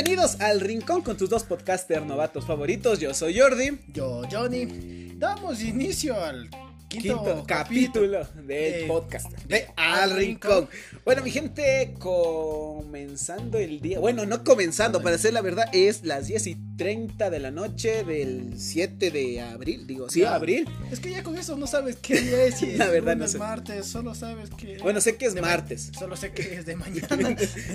Bienvenidos al Rincón con tus dos podcasters novatos favoritos. Yo soy Jordi. Yo, Johnny. Damos inicio al quinto, Quinto capítulo del podcast de Al Rincón. Bueno, mi gente, comenzando el día. Bueno, no comenzando, para decir la verdad, es las 10 y 30 de la noche del 7 de abril. Digo, sí, Ya. abril. Es que ya con eso no sabes qué día es. Si La es verdad no sé. martes, solo sabes que. Bueno, sé que es de ma- martes. Solo sé que es de mañana.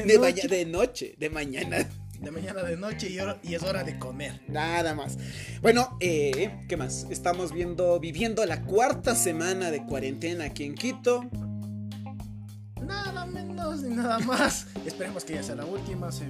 De, noche, de noche, de mañana. De mañana de noche y, hora- y es hora de comer. Nada más. Bueno, eh, ¿qué más? Estamos viendo, viviendo la cuarta semana de cuarentena aquí en Quito. Nada menos ni nada más. Esperemos que ya sea la última. se-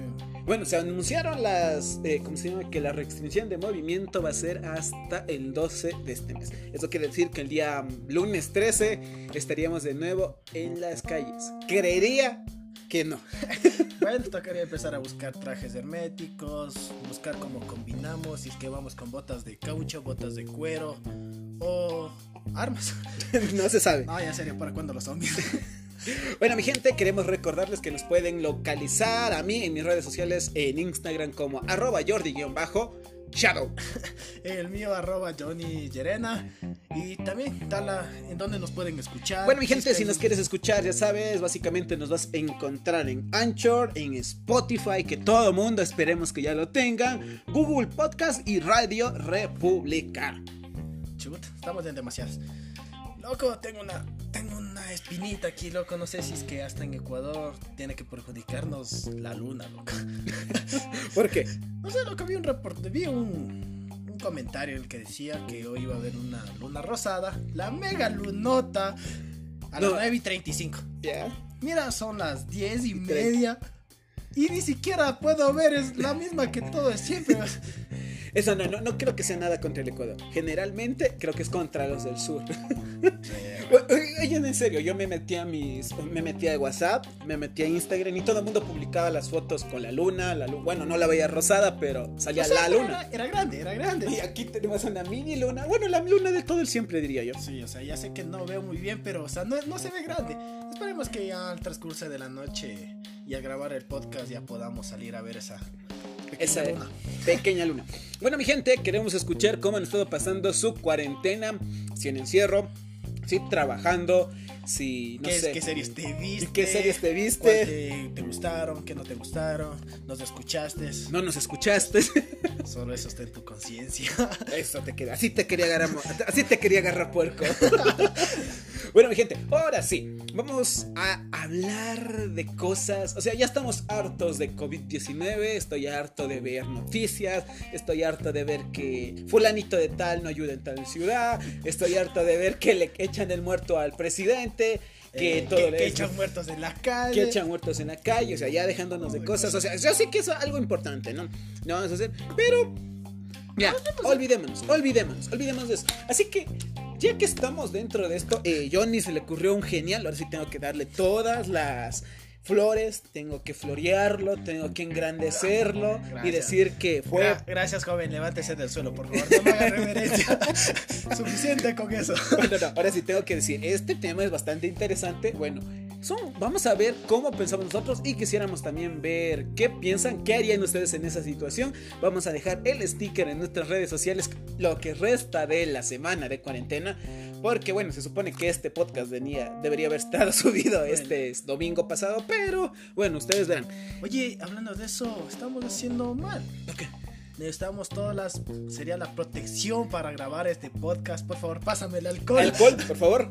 Bueno, se anunciaron las, eh, ¿cómo se llama? Que la restricción de movimiento va a ser hasta el 12 de este mes. Eso quiere decir que el día mm, lunes 13 estaríamos de nuevo en las calles. Creería que no. Bueno, tocaría empezar a buscar trajes herméticos, buscar cómo combinamos, si es que vamos con botas de caucho, botas de cuero o armas. no se sabe. No, ya serio, ¿para cuándo los zombies? Bueno, mi gente, queremos recordarles que nos pueden localizar a mí en mis redes sociales en Instagram como arroba jordi-shadow. El mío arroba Johnny Llerena. Y también Tala, ¿en dónde nos pueden escuchar? Bueno, mi gente, si nos quieres escuchar, ya sabes, básicamente nos vas a encontrar en Anchor, en Spotify, que todo mundo esperemos que ya lo tengan, Google Podcast y Radio República. Chut, estamos en demasiadas. Loco, tengo una, tengo una espinita aquí, loco. No sé si es que hasta en Ecuador tiene que perjudicarnos la luna, loco. ¿Por qué? No sé, loco, vi un reporte, vi un, un comentario en el que decía que hoy iba a haber una luna rosada, la mega lunota, a las No. 9 y 35. Ya. Mira, son las 10 y media. Y ni siquiera puedo ver, es la misma que todo es siempre. Eso no, no, no creo que sea nada contra el Ecuador. Generalmente creo que es contra los del sur. Oye, en serio, yo me metí a mis. Me metí a WhatsApp, me metí a Instagram y todo el mundo publicaba las fotos con la luna. La bueno, no la veía rosada, pero salía O sea, la luna. Era, era grande, era grande. Y aquí tenemos una mini luna. Bueno, la luna de todo el siempre, diría yo. Sí, o sea, ya sé que no veo muy bien, pero, o sea, no, no se ve grande. Esperemos que ya al transcurso de la noche y al grabar el podcast ya podamos salir a ver esa pequeña Esa luna. pequeña luna. Bueno, mi gente, queremos escuchar cómo han estado pasando su cuarentena. Si en encierro, si trabajando, si no ¿Qué, sé. ¿Qué series te viste? ¿Qué series te viste? ¿Cuál te, te gustaron? ¿Qué no te gustaron? ¿Nos escuchaste? No nos escuchaste. Solo eso está en tu conciencia. Eso te queda. Así te quería agarrar. Así te quería agarrar puerco. bueno, mi gente, ahora sí. Vamos a hablar de cosas. O sea, ya estamos hartos de COVID-19. Estoy harto de ver noticias. Estoy harto de ver que fulanito de tal no ayuda en tal ciudad. Estoy harto de ver que le echan el muerto al presidente. Que Eh, todo que, que es- echan muertos en la calle. que echan muertos en la calle, o sea, ya dejándonos de cosas, o sea, yo sé que eso es algo importante, ¿no? No vamos a hacer, pero ya, olvidémonos, olvidémonos, olvidémonos de eso. Así que, ya que estamos dentro de esto, eh, Johnny se le ocurrió un genial, ahora sí tengo que darle todas las flores, tengo que florearlo, tengo que engrandecerlo y decir que fue... Gra- Gracias, joven. Levántese del suelo, por favor. No me haga reverencia. Suficiente con eso. Bueno, no, ahora sí tengo que decir, este tema es bastante interesante. Bueno, son, vamos a ver cómo pensamos nosotros y quisiéramos también ver qué piensan, qué harían ustedes en esa situación. Vamos a dejar el sticker en nuestras redes sociales lo que resta de la semana de cuarentena. Porque bueno, se supone que este podcast venía, debería haber estado subido este domingo pasado, pero bueno, ustedes verán. Oye, hablando de eso, estamos haciendo mal. ¿Por qué? Necesitamos todas las. Sería la protección para grabar este podcast. Por favor, pásame el alcohol. Alcohol, por favor.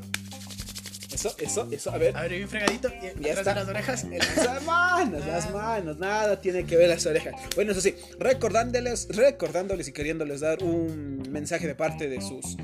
Eso, eso, eso, a ver. A ver, bien fregadito. Y Ya está. de las orejas. Las manos, las manos, nada tiene que ver las orejas. Bueno, eso sí, recordándoles, recordándoles y queriéndoles dar un mensaje de parte de sus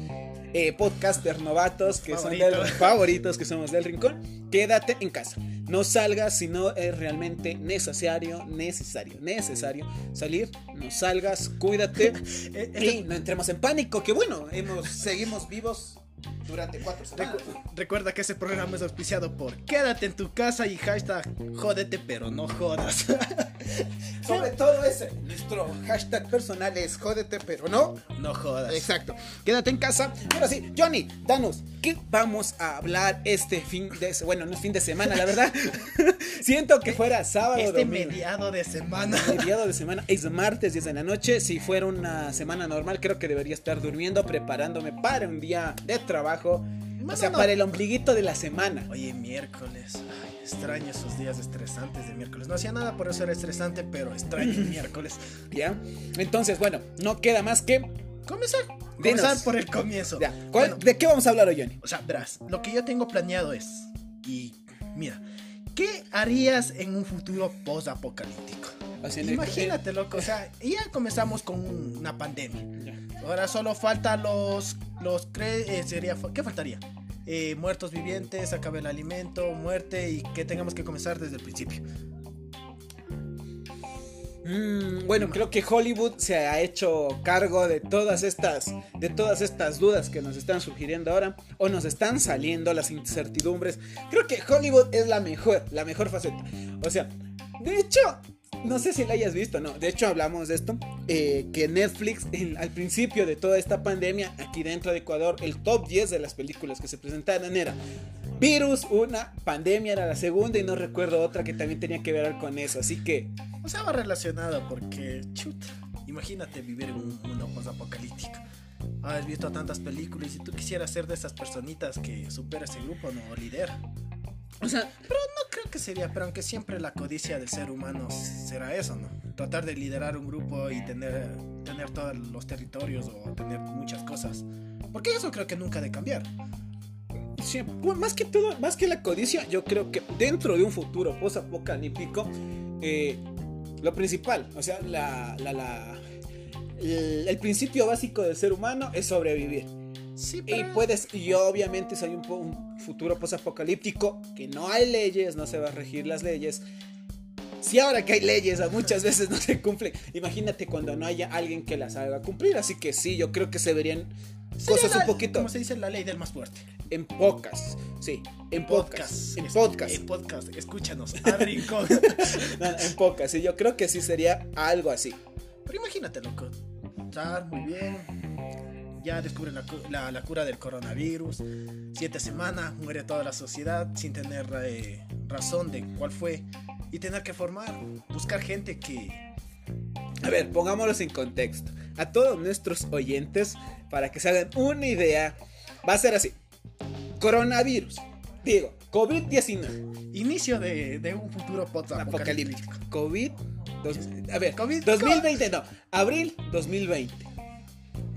eh, podcasters novatos que son Favoritos. del, favoritos que somos del rincón. Quédate en casa. No salgas si no es realmente necesario, necesario, necesario salir. No salgas, cuídate Eh, y no entremos en pánico. Que bueno, hemos, seguimos vivos. Durante cuatro semanas. Recu- recuerda que ese programa es auspiciado por Quédate en tu casa y hashtag jódete pero no jodas. Sobre todo ese, nuestro hashtag personal es jódete, pero no. no jodas. Exacto. Quédate en casa. Ahora sí, Johnny, danos, ¿qué vamos a hablar este fin de se- bueno, no es fin de semana, la verdad. Siento que fuera sábado Este domingo. mediado de semana. mediado de semana es martes 10 de la noche. Si fuera una semana normal, creo que debería estar durmiendo, preparándome para un día de trabajo. o Mano, sea, no. para el ombliguito de la semana. Oye, miércoles. Ay, extraño esos días estresantes de miércoles. No hacía nada por eso era estresante, pero extraño el miércoles. ¿Ya? Entonces, bueno, no queda más que. Comenzar. Dinos. Comenzar por el comienzo. Ya. ¿Cuál- Bueno, ¿De qué vamos a hablar hoy, Johnny? O sea, verás, lo que yo tengo planeado es. Y mira, ¿qué harías en un futuro post-apocalíptico? Haciendo- Imagínate, loco. O sea, ya comenzamos con un- una pandemia. Ahora solo falta los. los cre- eh, sería, ¿Qué faltaría? Eh, muertos vivientes, acabe el alimento, muerte y que tengamos que comenzar desde el principio. Mm, bueno, creo que Hollywood se ha hecho cargo de todas estas, de todas estas dudas que nos están surgiendo ahora o nos están saliendo las incertidumbres. Creo que Hollywood es la mejor, la mejor faceta. O sea, de hecho, no sé si la hayas visto, no. De hecho, hablamos de esto eh, que Netflix en- al principio de toda esta pandemia aquí dentro de Ecuador, el top 10 de las películas que se presentaron era Virus, una pandemia era la segunda y no recuerdo otra que también tenía que ver con eso. Así que O sea, va relacionado porque, chuta, imagínate vivir en un mundo post-apocalíptico. Has visto tantas películas y tú quisieras ser de esas personitas que supera ese grupo, ¿no? O. O sea, No creo que sería, pero aunque siempre la codicia del ser humano será eso, ¿no? Tratar de liderar un grupo y tener, tener todos los territorios o tener muchas cosas. Porque eso creo que nunca ha de cambiar. sí, más que todo, más que la codicia, yo creo que dentro de un futuro post-apocalíptico, eh, lo principal, o sea, la, la- la- el principio básico del ser humano es sobrevivir. Sí, Y puedes, y obviamente si hay un, un futuro post-apocalíptico, que no hay leyes, no se va a regir las leyes. Si ahora que hay leyes, muchas veces no se cumplen, imagínate cuando no haya alguien que las haga cumplir. Así que sí, yo creo que se verían Sería cosas la- un poquito Como se dice, la ley del más fuerte. en pocas. Sí, en pocas. En podcast. En podcast. Escúchanos. No, en pocas. Sí, yo creo que sí sería algo así. Pero imagínate, loco. Estar muy bien. Ya descubren la, la- la cura del coronavirus. Siete semanas, muere toda la sociedad sin tener eh, razón de cuál fue. Y tener que formar, buscar gente que. A ver, pongámoslos en contexto. A todos nuestros oyentes, para que se hagan una idea, va a ser así. Coronavirus. Digo, COVID-19. Inicio de, de un futuro Apocalíptico. COVID. dos- a ver, COVID- 2020, no. Abril 2020.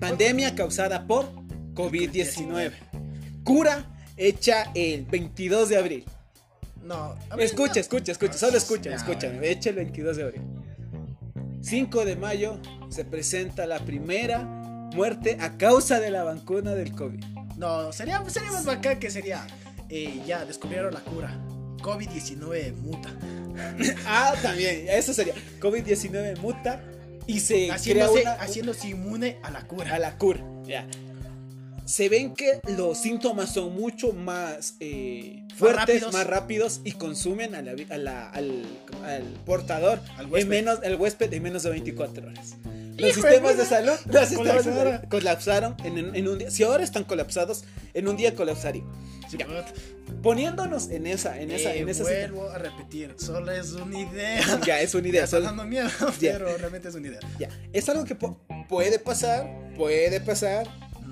Pandemia causada por COVID-19. Cura hecha el 22 de abril. No, Escucha, no. escucha, escucha, solo escucha, Ya, escúchame. bueno. Echa el 22 de abril. 5 de mayo se presenta la primera muerte a causa de la vacuna del COVID. No, sería, sería más bacán que sería. eh, ya descubrieron la cura. COVID-19 muta. Ah, también, eso sería. COVID-19 muta y se Haciéndose, una, haciéndose inmune a la cura. a la cura. Ya. Se ven que los síntomas son mucho más eh, fuertes, rápidos. más rápidos y consumen a la vi- a la- al, al portador Al en menos, el huésped en menos de 24 horas. Los sistemas de salud, los sistemas de Colapsaron. salud colapsaron en, en- un día. Si ahora están colapsados, en un día colapsarían. Ya. Poniéndonos en esa, en esa, eh, en esa vuelvo a repetir, solo es una idea. Ya, es una idea. solo- dando miedo, Ya. pero realmente es una idea. ya. Es algo que puede pasar, puede pasar,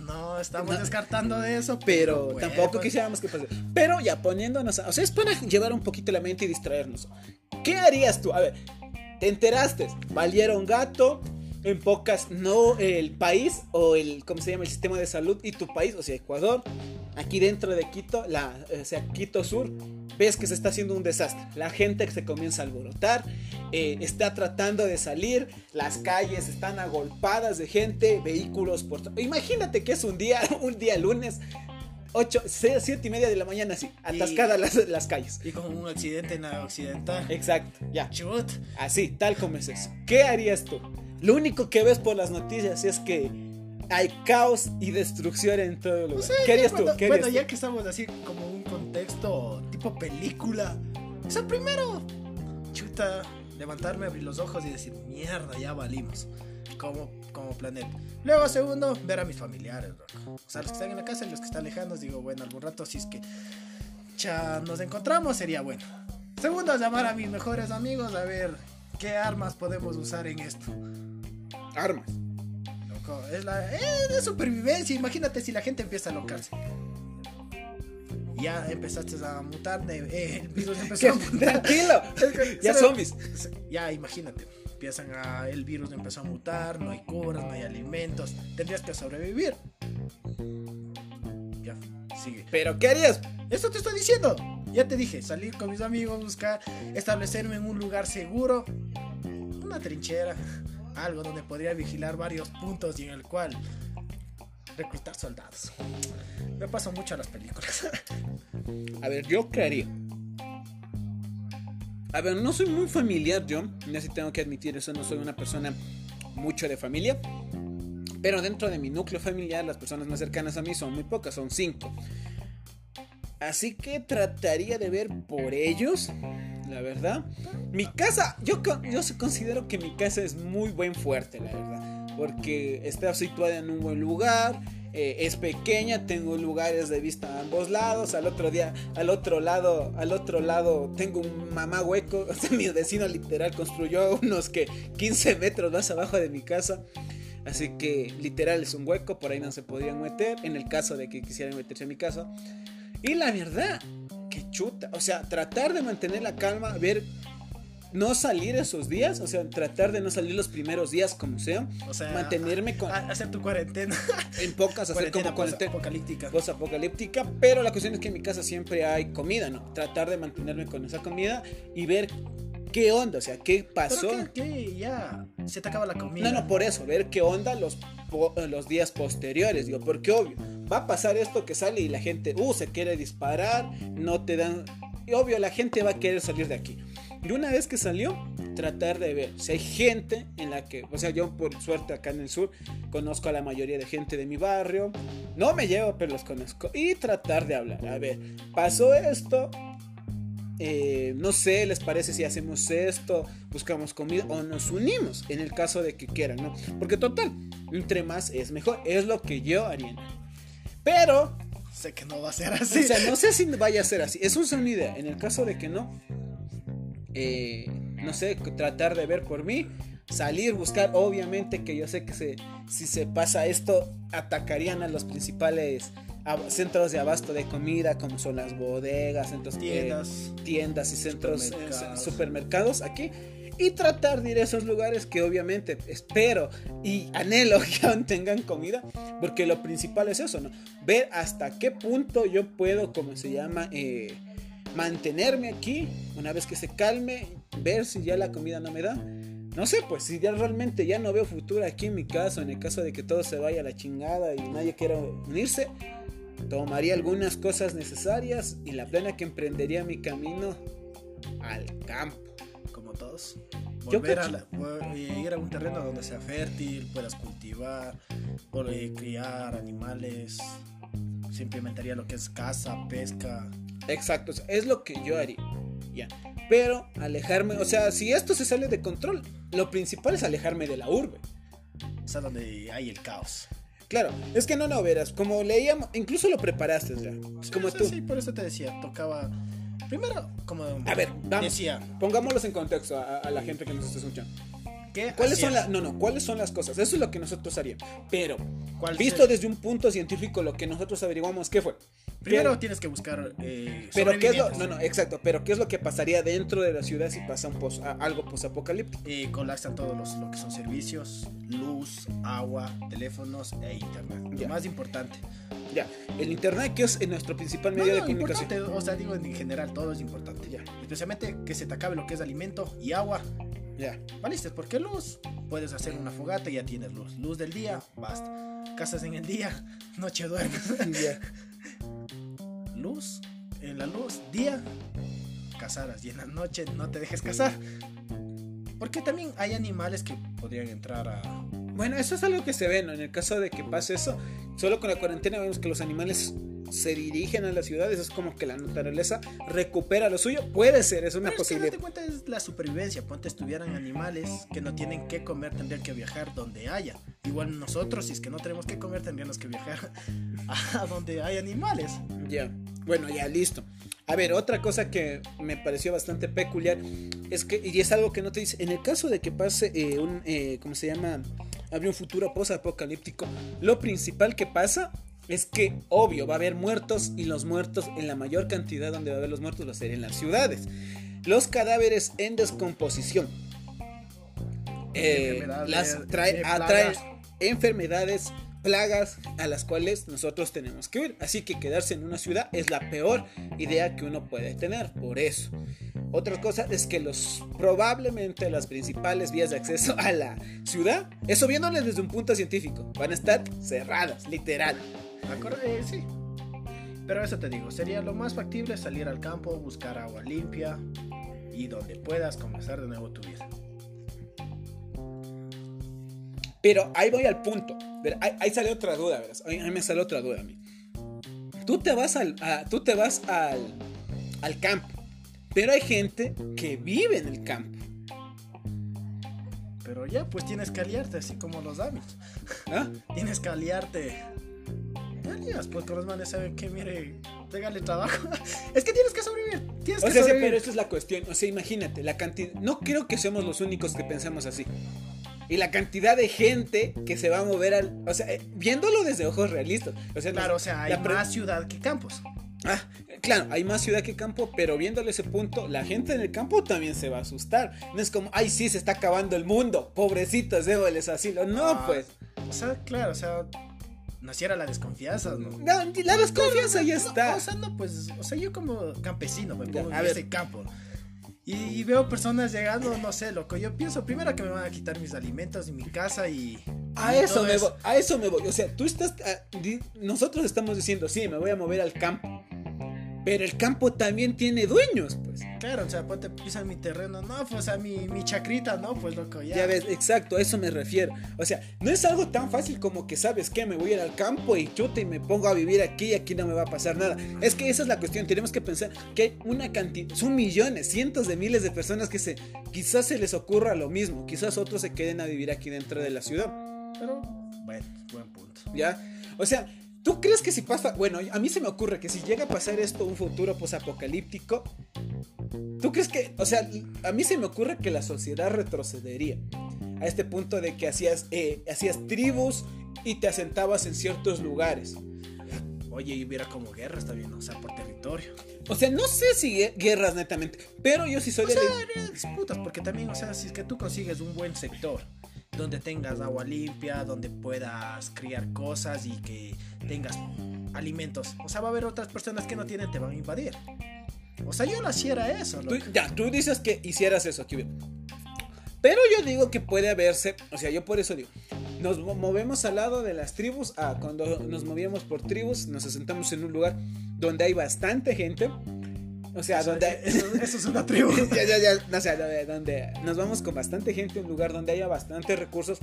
No estamos No. descartando de eso, pero puede tampoco quisiéramos que pase. Pero ya poniéndonos, a- o sea, es para llevar un poquito la mente y distraernos. ¿Qué harías tú? A ver, te enteraste, valieron gato, en pocas, no el país o el, ¿cómo se llama? El sistema de salud y tu país, o sea, Ecuador, aquí dentro de Quito, la, o sea, Quito Sur, ves que se está haciendo un desastre. La gente se comienza a alborotar, eh, está tratando de salir, las calles están agolpadas de gente, vehículos por... Imagínate que es un día, un día lunes, 8, 7 y media de la mañana, así, atascadas las, las calles. Y con un accidente en la occidental. Exacto, ya. Chut. Así, tal como es eso. ¿Qué harías tú? Lo único que ves por las noticias es que hay caos y destrucción en todo lugar. No sé, ¿Qué harías tú? bueno, ¿Qué bueno, harías ya que estamos así como un contexto tipo película. O sea, primero, chuta, levantarme, abrir los ojos y decir, mierda, ya valimos. Como, como planeta. Luego, segundo, ver a mis familiares, loco. O sea, los que están en la casa y los que están lejanos, digo, bueno, algún rato si es que cha, nos encontramos sería bueno. Segundo, llamar a mis mejores amigos a ver qué armas podemos usar en esto. Armas. Loco, es la es supervivencia. Imagínate si la gente empieza a locarse. Ya empezaste a mutar, de, eh, el virus empezó a mutar. Tranquilo. Ya zombies. Ya imagínate, empiezan a, el virus empezó a mutar, no hay curas, no hay alimentos, tendrías que sobrevivir. Ya, sigue. Pero ¿qué harías? Esto te estoy diciendo. Ya te dije, salir con mis amigos, buscar, establecerme en un lugar seguro, una trinchera, algo donde podría vigilar varios puntos y en el cual reclutar soldados. Me paso mucho a las películas. A ver, ¿yo qué haría? A ver, no soy muy familiar yo, ya sí tengo que admitir eso, no soy una persona mucho de familia. Pero dentro de mi núcleo familiar, las personas más cercanas a mí son muy pocas, son cinco. Así que trataría de ver por ellos, la verdad. Mi casa, yo, yo considero que mi casa es muy buen fuerte, la verdad. Porque está situada en un buen lugar, eh, es pequeña, tengo lugares de vista a ambos lados. Al otro día, al otro lado, al otro lado tengo un mamá hueco. Mi vecino literal construyó unos que 15 metros más abajo de mi casa. Así que literal es un hueco, por ahí no se podrían meter en el caso de que quisieran meterse a mi casa. Y la verdad, que chuta. O sea, tratar de mantener la calma, ver, no salir esos días, o sea, tratar de no salir los primeros días como sea. O sea, mantenerme con, hacer tu cuarentena. en pocas, hacer como cuarentena apocalíptica. post apocalíptica, pero la cuestión es que en mi casa siempre hay comida, ¿no? Tratar de mantenerme con esa comida y ver qué onda, o sea, qué pasó. Pero que, que ya se te acaba la comida. No, no, por eso, ver qué onda los, los días posteriores, digo, porque obvio, va a pasar esto que sale y la gente, uh, se quiere disparar, no te dan, y obvio, la gente va a querer salir de aquí. Y una vez que salió, tratar de ver si hay gente en la que, o sea, yo por suerte acá en el sur conozco a la mayoría de gente de mi barrio, no me llevo, pero los conozco, y tratar de hablar, a ver, pasó esto, eh, no sé, les parece si hacemos esto, buscamos comida o nos unimos en el caso de que quieran, ¿no? Porque total, entre más es mejor, es lo que yo haría. Pero, Sé que no va a ser o así. sea, no sé si vaya a ser así, es una idea. En el caso de que no, eh, no sé, tratar de ver por mí, salir, buscar, obviamente que yo sé que si se pasa esto, atacarían a los principales centros de abasto de comida, como son las bodegas, centros eh, Tiendas. tiendas y centros eh, Supermercados. supermercados aquí y tratar de ir a esos lugares que obviamente espero y anhelo que aún tengan comida porque lo principal es eso, ¿no? Ver hasta qué punto yo puedo, como se llama, eh, mantenerme aquí una vez que se calme, ver si ya la comida no me da. No sé, pues si ya realmente ya no veo futuro aquí en mi caso, en el caso de que todo se vaya a la chingada y nadie quiera unirse, tomaría algunas cosas necesarias y la plena que emprendería mi camino al campo. Como todos. Yo Volver a cacho. la- ir a un terreno donde sea fértil, puedas cultivar, por- eh, criar animales. Se implementaría lo que es caza, pesca. Exacto, es lo que yo haría. Ya. Pero alejarme, o sea, si esto se sale de control, lo principal es alejarme de la urbe. Sea, donde hay el caos. Claro, es que no, no, verás, como leíamos, incluso lo preparaste ya, Sí, como tú. Sí, por eso te decía, tocaba. Primero, como A ver, vamos. decía, Pongámoslos en contexto a, a la gente que nos está escuchando. ¿Qué ¿Cuáles son las, no, no, cuáles son las cosas? Eso es lo que nosotros haríamos. Pero, ¿Cuál visto desde un punto científico, lo que nosotros averiguamos, ¿qué fue? Primero ¿Qué- tienes que buscar. Eh, pero qué es lo, no, no, exacto, pero qué es lo que pasaría dentro de la ciudad si pasa un pos- a- algo posapocalíptico. Eh, colapsan todos los lo que son servicios, luz, agua, teléfonos e internet. Ya. Lo más importante. Ya, el internet que es nuestro principal No, medio de no, comunicación. importante, o sea, digo en general todo es importante. Ya. Especialmente que se te acabe lo que es alimento y agua. Ya. Valiste, porque luz, puedes hacer una fogata y ya tienes luz. Luz del día, basta. Casas en el día, noche duermes. Ya. luz, en la luz, día, cazaras. Y en la noche no te dejes cazar. Porque también hay animales que podrían entrar a... Bueno, eso es algo que se ve, ¿no? En el caso de que pase eso, solo con la cuarentena vemos que los animales se dirigen a las ciudades, es como que la naturaleza recupera lo suyo. Puede ser, es una Pero es que posibilidad. cuenta es la supervivencia. Ponte estuvieran animales que no tienen que comer, tendrían que viajar donde haya. Igual nosotros, si es que no tenemos que comer, tendríamos que viajar a donde hay animales. Ya, bueno, ya listo. A ver, otra cosa que me pareció bastante peculiar es que, y es algo que no te dice, en el caso de que pase eh, un, eh, ¿cómo se llama? Habría un futuro post-apocalíptico, lo principal que pasa es que, obvio, va a haber muertos y los muertos, en la mayor cantidad donde va a haber los muertos, va a ser en las ciudades. Los cadáveres en descomposición. eh, las trae, atraen enfermedades, plagas a las cuales nosotros tenemos que huir. Así que quedarse en una ciudad es la peor idea que uno puede tener. Por eso. Otra cosa es que los probablemente las principales vías de acceso a la ciudad, eso viéndoles desde un punto científico, van a estar cerradas, literal. Eh, sí. Pero eso te digo, sería lo más factible salir al campo, buscar agua limpia y donde puedas comenzar de nuevo tu vida. Pero ahí voy al punto. Ver, Ahí, ahí sale otra duda, verás. Ahí, ahí me sale otra duda a mí. Tú te vas al, a- tú te vas al, al campo, pero hay gente que vive en el campo. Pero ya, pues tienes que aliarte, así como los Amish. ¿ah? Tienes que aliarte. Te alías, pues con los manes saben que, mire, pégale trabajo. es que tienes que sobrevivir. Tienes O que sea, sobrevivir. pero esa es la cuestión. O sea, imagínate, la cantidad. No creo que seamos los únicos que pensamos así. Y la cantidad de gente que se va a mover al. O sea, eh, viéndolo desde ojos realistas. O sea, Claro, o sea, hay más ciudad que campos. Ah, claro, hay más ciudad que campo, pero viéndole ese punto, la gente en el campo también se va a asustar. No es como, ay, sí, se está acabando el mundo, pobrecitos, déboles asilo. No, Ah, pues. O sea, claro, o sea, naciera la desconfianza, ¿no? No, la desconfianza ya No, está. o sea, no, pues, o sea, yo como campesino me Ya, pongo a en ese campo. Y, y veo personas llegando, no sé, loco. Yo pienso primero que me van a quitar mis alimentos y mi casa y. A y eso me voy, a eso me voy. O sea, tú estás, ah, di- nosotros estamos diciendo, sí, me voy a mover al campo. Pero el campo también tiene dueños, pues. Claro, o sea, ponte pisan mi terreno. No, pues, o sea, mi, mi chacrita, no, pues, loco, ya. Ya ves, exacto, a eso me refiero. O sea, no es algo tan fácil como que sabes que me voy a ir al campo y chute y me pongo a vivir aquí y aquí no me va a pasar nada. Es que esa es la cuestión, tenemos que pensar que hay una cantidad, son millones, cientos de miles de personas que se, quizás se les ocurra lo mismo, quizás otros se queden a vivir aquí dentro de la ciudad, Pero, bueno, buen punto. ¿ya? O sea, ¿tú crees que si pasa, bueno, a mí se me ocurre que si llega a pasar esto, un futuro posapocalíptico, ¿Tú crees que, o sea, a mí se me ocurre que la sociedad retrocedería a este punto de que hacías, eh, hacías tribus y te asentabas en ciertos lugares? Oye, y hubiera como guerras también, o sea, por territorio. O sea, no sé si gue- guerras netamente, pero yo sí soy O de sea, disputas, porque también, o sea, si es que tú consigues un buen sector donde tengas agua limpia, donde puedas criar cosas y que tengas alimentos, o sea, va a haber otras personas que no tienen, te van a invadir. O sea, yo no hiciera eso, Tú- ya, tú dices que hicieras eso, Kiwi. Pero yo digo que puede haberse, o sea, yo por eso digo, nos mo- movemos al lado de las tribus, a cuando nos movíamos por tribus, nos asentamos en un lugar donde hay bastante gente, o sea, donde... eso, eso es una tribu. ya, ya, ya, no, o sea, donde, donde nos vamos con bastante gente, un lugar donde haya bastantes recursos.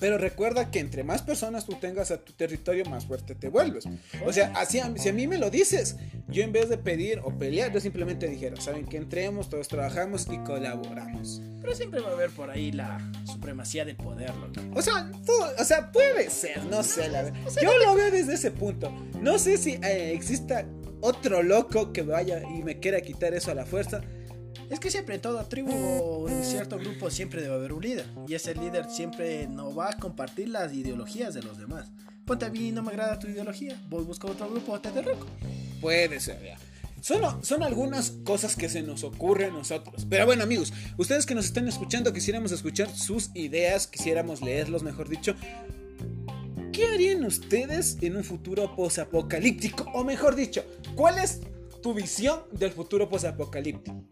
Pero recuerda que entre más personas tú tengas a tu territorio, más fuerte te vuelves. O sea, así, a- si a mí me lo dices, yo en vez de pedir o pelear, yo simplemente dijera, saben que entremos, todos trabajamos y colaboramos. Pero siempre va a haber por ahí la supremacía del poder, loco. O sea, tú- o sea, puede ser, no sé, la verdad. Yo lo veo desde ese punto. No sé si eh, exista otro loco que vaya y me quiera quitar eso a la fuerza. Es que siempre en toda tribu o en cierto grupo siempre debe haber un líder. Y ese líder siempre no va a compartir las ideologías de los demás. Ponte a mí, no me agrada tu ideología. Voy busco otro grupo o te derroco. Puede ser, ya. Son, son algunas cosas que se nos ocurren a nosotros. Pero bueno, amigos, ustedes que nos están escuchando, quisiéramos escuchar sus ideas, quisiéramos leerlos, mejor dicho. ¿Qué harían ustedes en un futuro posapocalíptico? O mejor dicho, ¿cuál es tu visión del futuro posapocalíptico?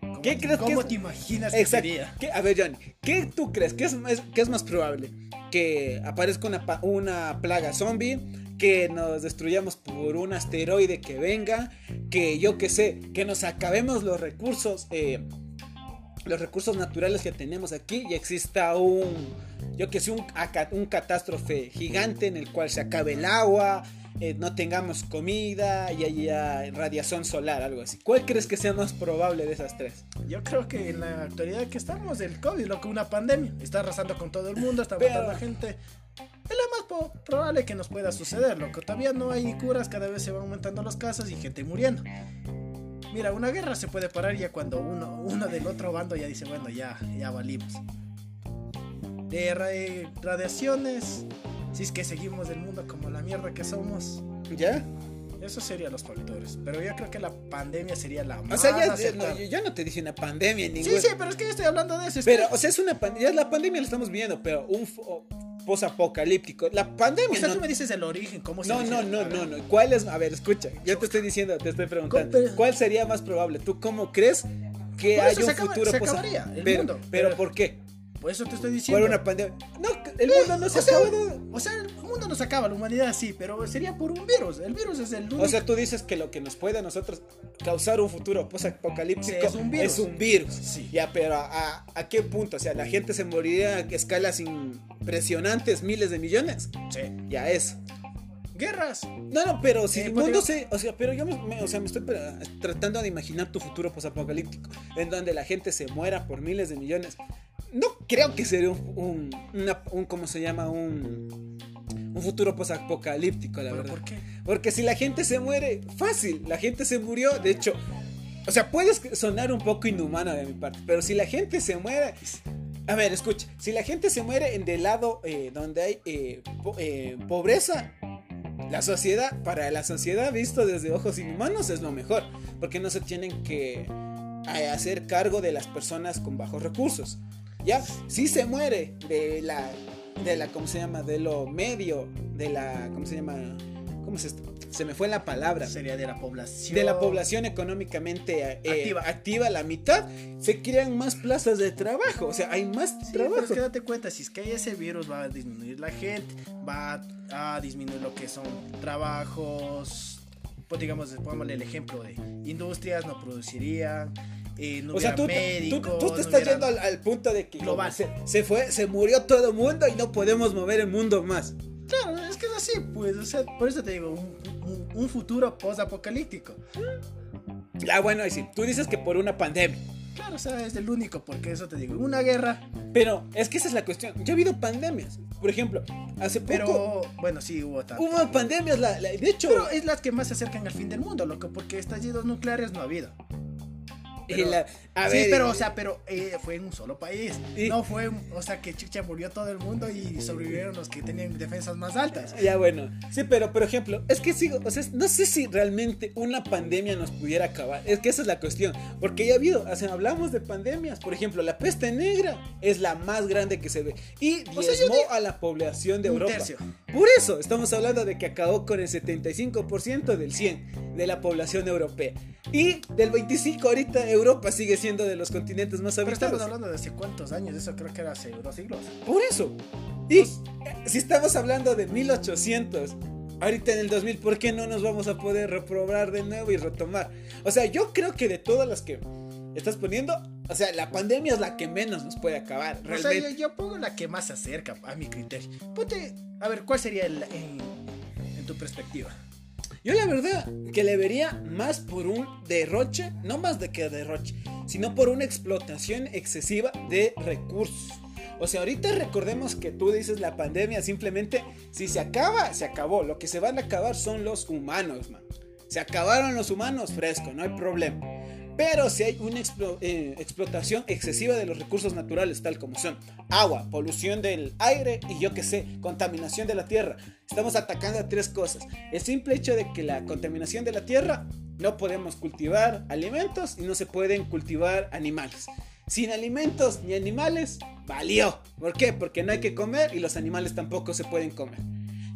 ¿Cómo, ¿Qué crees que ¿Cómo es? te imaginas que Exacto. sería? ¿Qué- a ver, Johnny, ¿qué tú crees? ¿Qué es, más- qué es más probable? ¿Que aparezca una, pa- una plaga zombie? ¿Que nos destruyamos por un asteroide que venga? ¿Que yo qué sé? ¿Que nos acabemos los recursos? eh, los recursos naturales que tenemos aquí y exista un yo que sé, un, un catástrofe gigante en el cual se acabe el agua, eh, no tengamos comida y haya radiación solar, algo así. ¿Cuál crees que sea más probable de esas tres? Yo creo que en la actualidad que estamos, el COVID, lo que una pandemia, está arrasando con todo el mundo, está Pero- matando a gente. Es lo más probable que nos pueda suceder, loco. Todavía no hay curas, cada vez se van aumentando los casos y gente muriendo. Mira, una guerra se puede parar ya cuando uno, uno del otro bando ya dice, bueno, ya, ya valimos. De eh, radiaciones, si es que seguimos el mundo como la mierda que somos, ¿Ya? Esos serían los factores. Pero yo creo que la pandemia sería la O más sea, ya, no, yo, no te dije una pandemia, Sí, ninguna. sí, pero es que yo estoy hablando de eso. es Pero, que- o sea, es una pandemia, la pandemia la estamos viendo, pero un posapocalíptico. La pandemia O sea, no, tú me dices el origen, cómo se no, no, no, no, no. ¿Cuál es? A ver, escucha, yo te estoy diciendo, te estoy preguntando. ¿Cuál sería más probable? ¿Tú cómo crees que eso un acaba- futuro se acabaría el pero, mundo. pero Pero- ¿por qué? Por eso te estoy Por diciendo. una pandemia. No, el mundo no se o sea, acaba. O sea, el mundo no se acaba, la humanidad sí, pero sería por un virus. El virus es el único. O sea, tú dices que lo que nos puede a nosotros causar un futuro posapocalíptico Sí, es un virus. es un virus. Sí. Ya, pero ¿a, a qué punto? O sea, la gente se moriría a escalas impresionantes, miles de millones. Sí. Ya es. Guerras. No, no, pero si Eh, el pues mundo digo- se. O sea, pero yo me, me- o sea, me estoy tratando de imaginar tu futuro posapocalíptico, en donde la gente se muera por miles de millones. No creo que sería un. un, una- un- ¿Cómo se llama? Un. Un futuro posapocalíptico, la ¿Pero verdad. por qué? Porque si la gente se muere, fácil, la gente se murió. De hecho, o sea, puedes sonar un poco inhumana de mi parte, pero si la gente se muere. A ver, escucha, si la gente se muere en del lado eh, donde hay eh, po- eh, pobreza, la sociedad, para la sociedad visto desde ojos inhumanos es lo mejor, porque no se tienen que eh, hacer cargo de las personas con bajos recursos. Ya, si se muere de la, de la, ¿cómo se llama? De lo medio, de la, ¿cómo se llama? ¿Cómo es esto? Se me fue la palabra. Sería de la población. De la población económicamente eh, Activa. activa, la mitad, se crean más plazas de trabajo. O sea, hay más Sí, pero trabajo. es que date cuenta, si es que hay ese virus va a disminuir la gente, va a disminuir lo que son trabajos, pues digamos, pongámosle el ejemplo de industrias, no producirían, eh, no O sea, tú, tú- médicos, tú- tú te no estás hubiera- yendo al, al punto de que Global. se, se fue, se murió todo el mundo y no podemos mover el mundo más. Claro, es que es así, pues, o sea, por eso te digo, un, un- un futuro post-apocalíptico. Ah, bueno, ahí sí, tú dices que por una pandemia. Claro, o sea, es el único, porque eso te digo, una guerra, Pero es que esa es la cuestión. Ya ha habido pandemias. Por ejemplo, hace poco pero bueno, sí hubo tanto. hubo pandemias. La, la- de hecho, Pero es las que más se acercan al fin del mundo, loco, porque estallidos nucleares no ha habido. Pero- la- a sí, ver, pero, o sea, pero eh, fue en un solo país. Y- No fue, o sea, que chucha murió todo el mundo y sobrevivieron los que tenían defensas más altas. Ya bueno, sí, pero por ejemplo, es que sigo, o sea, no sé si realmente una pandemia nos pudiera acabar. Es que esa es la cuestión, porque ya ha habido, o sea, hablamos de pandemias, por ejemplo, la peste negra es la más grande que se ve y O sea, diezmó digo- a la población de Un Europa. tercio. Por eso estamos hablando de que acabó con el 75% del 100 de la población europea y del 25 ahorita Europa sigue siendo de los continentes más Pero estamos habitados. hablando de hace cuántos años, eso creo que era hace dos siglos. Por eso. Y eh, si estamos hablando de 1800, ahorita en el 2000, ¿por qué no nos vamos a poder reprobar de nuevo y retomar? O sea, yo creo que de todas las que estás poniendo, o sea, la pandemia es la que menos nos puede acabar, O sea, realmente. yo, yo pongo la que más se acerca a mi criterio. Ponte, a ver, ¿cuál sería el, en, en tu perspectiva? Yo la verdad que le vería más por un derroche, no más de que derroche, sino por una explotación excesiva de recursos. O sea, ahorita recordemos que tú dices la pandemia simplemente, si se acaba, se acabó. Lo que se van a acabar son los humanos, man. Se acabaron los humanos, fresco, no hay problema. Pero si hay una eh, explotación excesiva de los recursos naturales, tal como son agua, polución del aire y yo que sé, contaminación de la tierra, estamos atacando a tres cosas. El simple hecho de que la contaminación de la tierra no podemos cultivar alimentos y no se pueden cultivar animales. Sin alimentos ni animales, valió. ¿Por qué? Porque no hay que comer y los animales tampoco se pueden comer.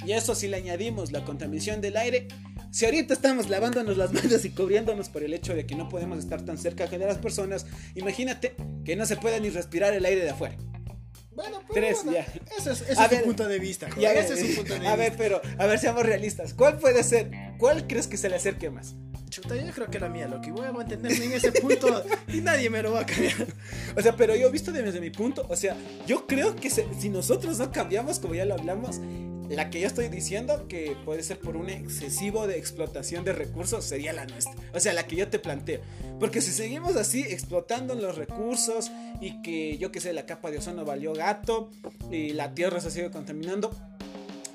Y eso si le añadimos la contaminación del aire, si ahorita estamos lavándonos las manos y cubriéndonos por el hecho de que no podemos estar tan cerca de las personas, imagínate que no se puede ni respirar el aire de afuera. Bueno, pues, Tres, bueno, ya. Ese es, ese A es ver, un punto de vista. joder, Ya ese ves, es un punto de a vista. ver, pero a ver, seamos realistas. ¿Cuál puede ser? ¿Cuál crees que se le acerque más? Chuta, yo creo que la mía, lo que voy a mantenerme en ese punto y nadie me lo va a cambiar. O sea, pero yo visto desde mi punto, o sea, yo creo que se- si nosotros no cambiamos, como ya lo hablamos, la que yo estoy diciendo que puede ser por un excesivo de explotación de recursos sería la nuestra. O sea, la que yo te planteo. Porque si seguimos así explotando los recursos y que yo que sé, la capa de ozono valió gato y la tierra se sigue contaminando,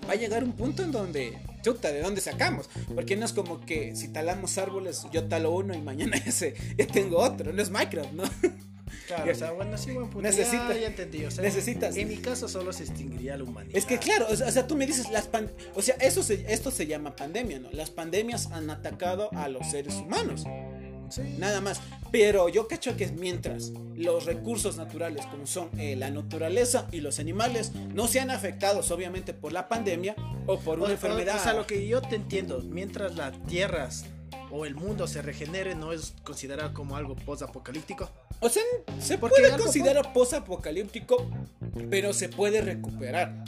va a llegar un punto en donde, chuta, ¿de dónde sacamos? Porque no es como que si talamos árboles, yo talo uno y mañana ya, ya tengo otro, no es Minecraft, ¿no? Claro, o sea, bueno, sí, buen punto. Necesita- ya, ya entendí. O sea, necesitas- En mi caso solo se extinguiría la humanidad. Es que claro, o sea, tú me dices, las pan- o sea, eso se- esto se llama pandemia, ¿no? Las pandemias han atacado a los seres humanos, Sí. nada más. Pero yo cacho que mientras los recursos naturales, como son eh, la naturaleza y los animales, no sean afectados obviamente por la pandemia o por una O- enfermedad. O sea, lo que yo te entiendo, mientras la tierra o el mundo se regenere, no es considerado como algo post-apocalíptico. O sea, se Porque puede considerar post-apocalíptico, pero se puede recuperar.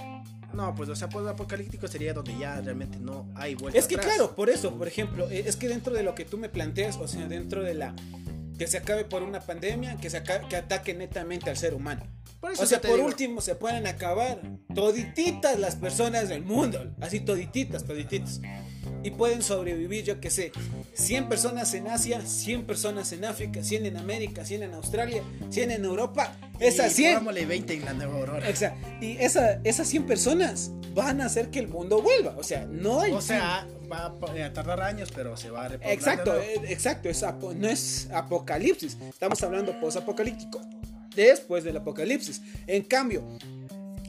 No, pues, o sea, post-apocalíptico sería donde ya realmente no hay vuelta Es que atrás. claro, por eso, por ejemplo, eh, es que dentro de lo que tú me planteas, o sea, dentro de la que se acabe por una pandemia, que se acabe- que ataque netamente al ser humano. Por eso O sea, por digo, último se pueden acabar todititas las personas del mundo, así todititas, todititas. Y pueden sobrevivir, yo que sé, 100 personas en Asia, 100 personas en África, 100 en América, 100 en Australia, 100 en Europa. Esas y 100 pongámosle 20 en la nueva aurora. Exacto. Y esa, esas 100 personas van a hacer que el mundo vuelva. O sea, no hay. O sea, va a tardar años, pero se va a repoblar. exacto, eh, exacto. Es no es apocalipsis. Estamos hablando posapocalíptico. Después del apocalipsis. En cambio,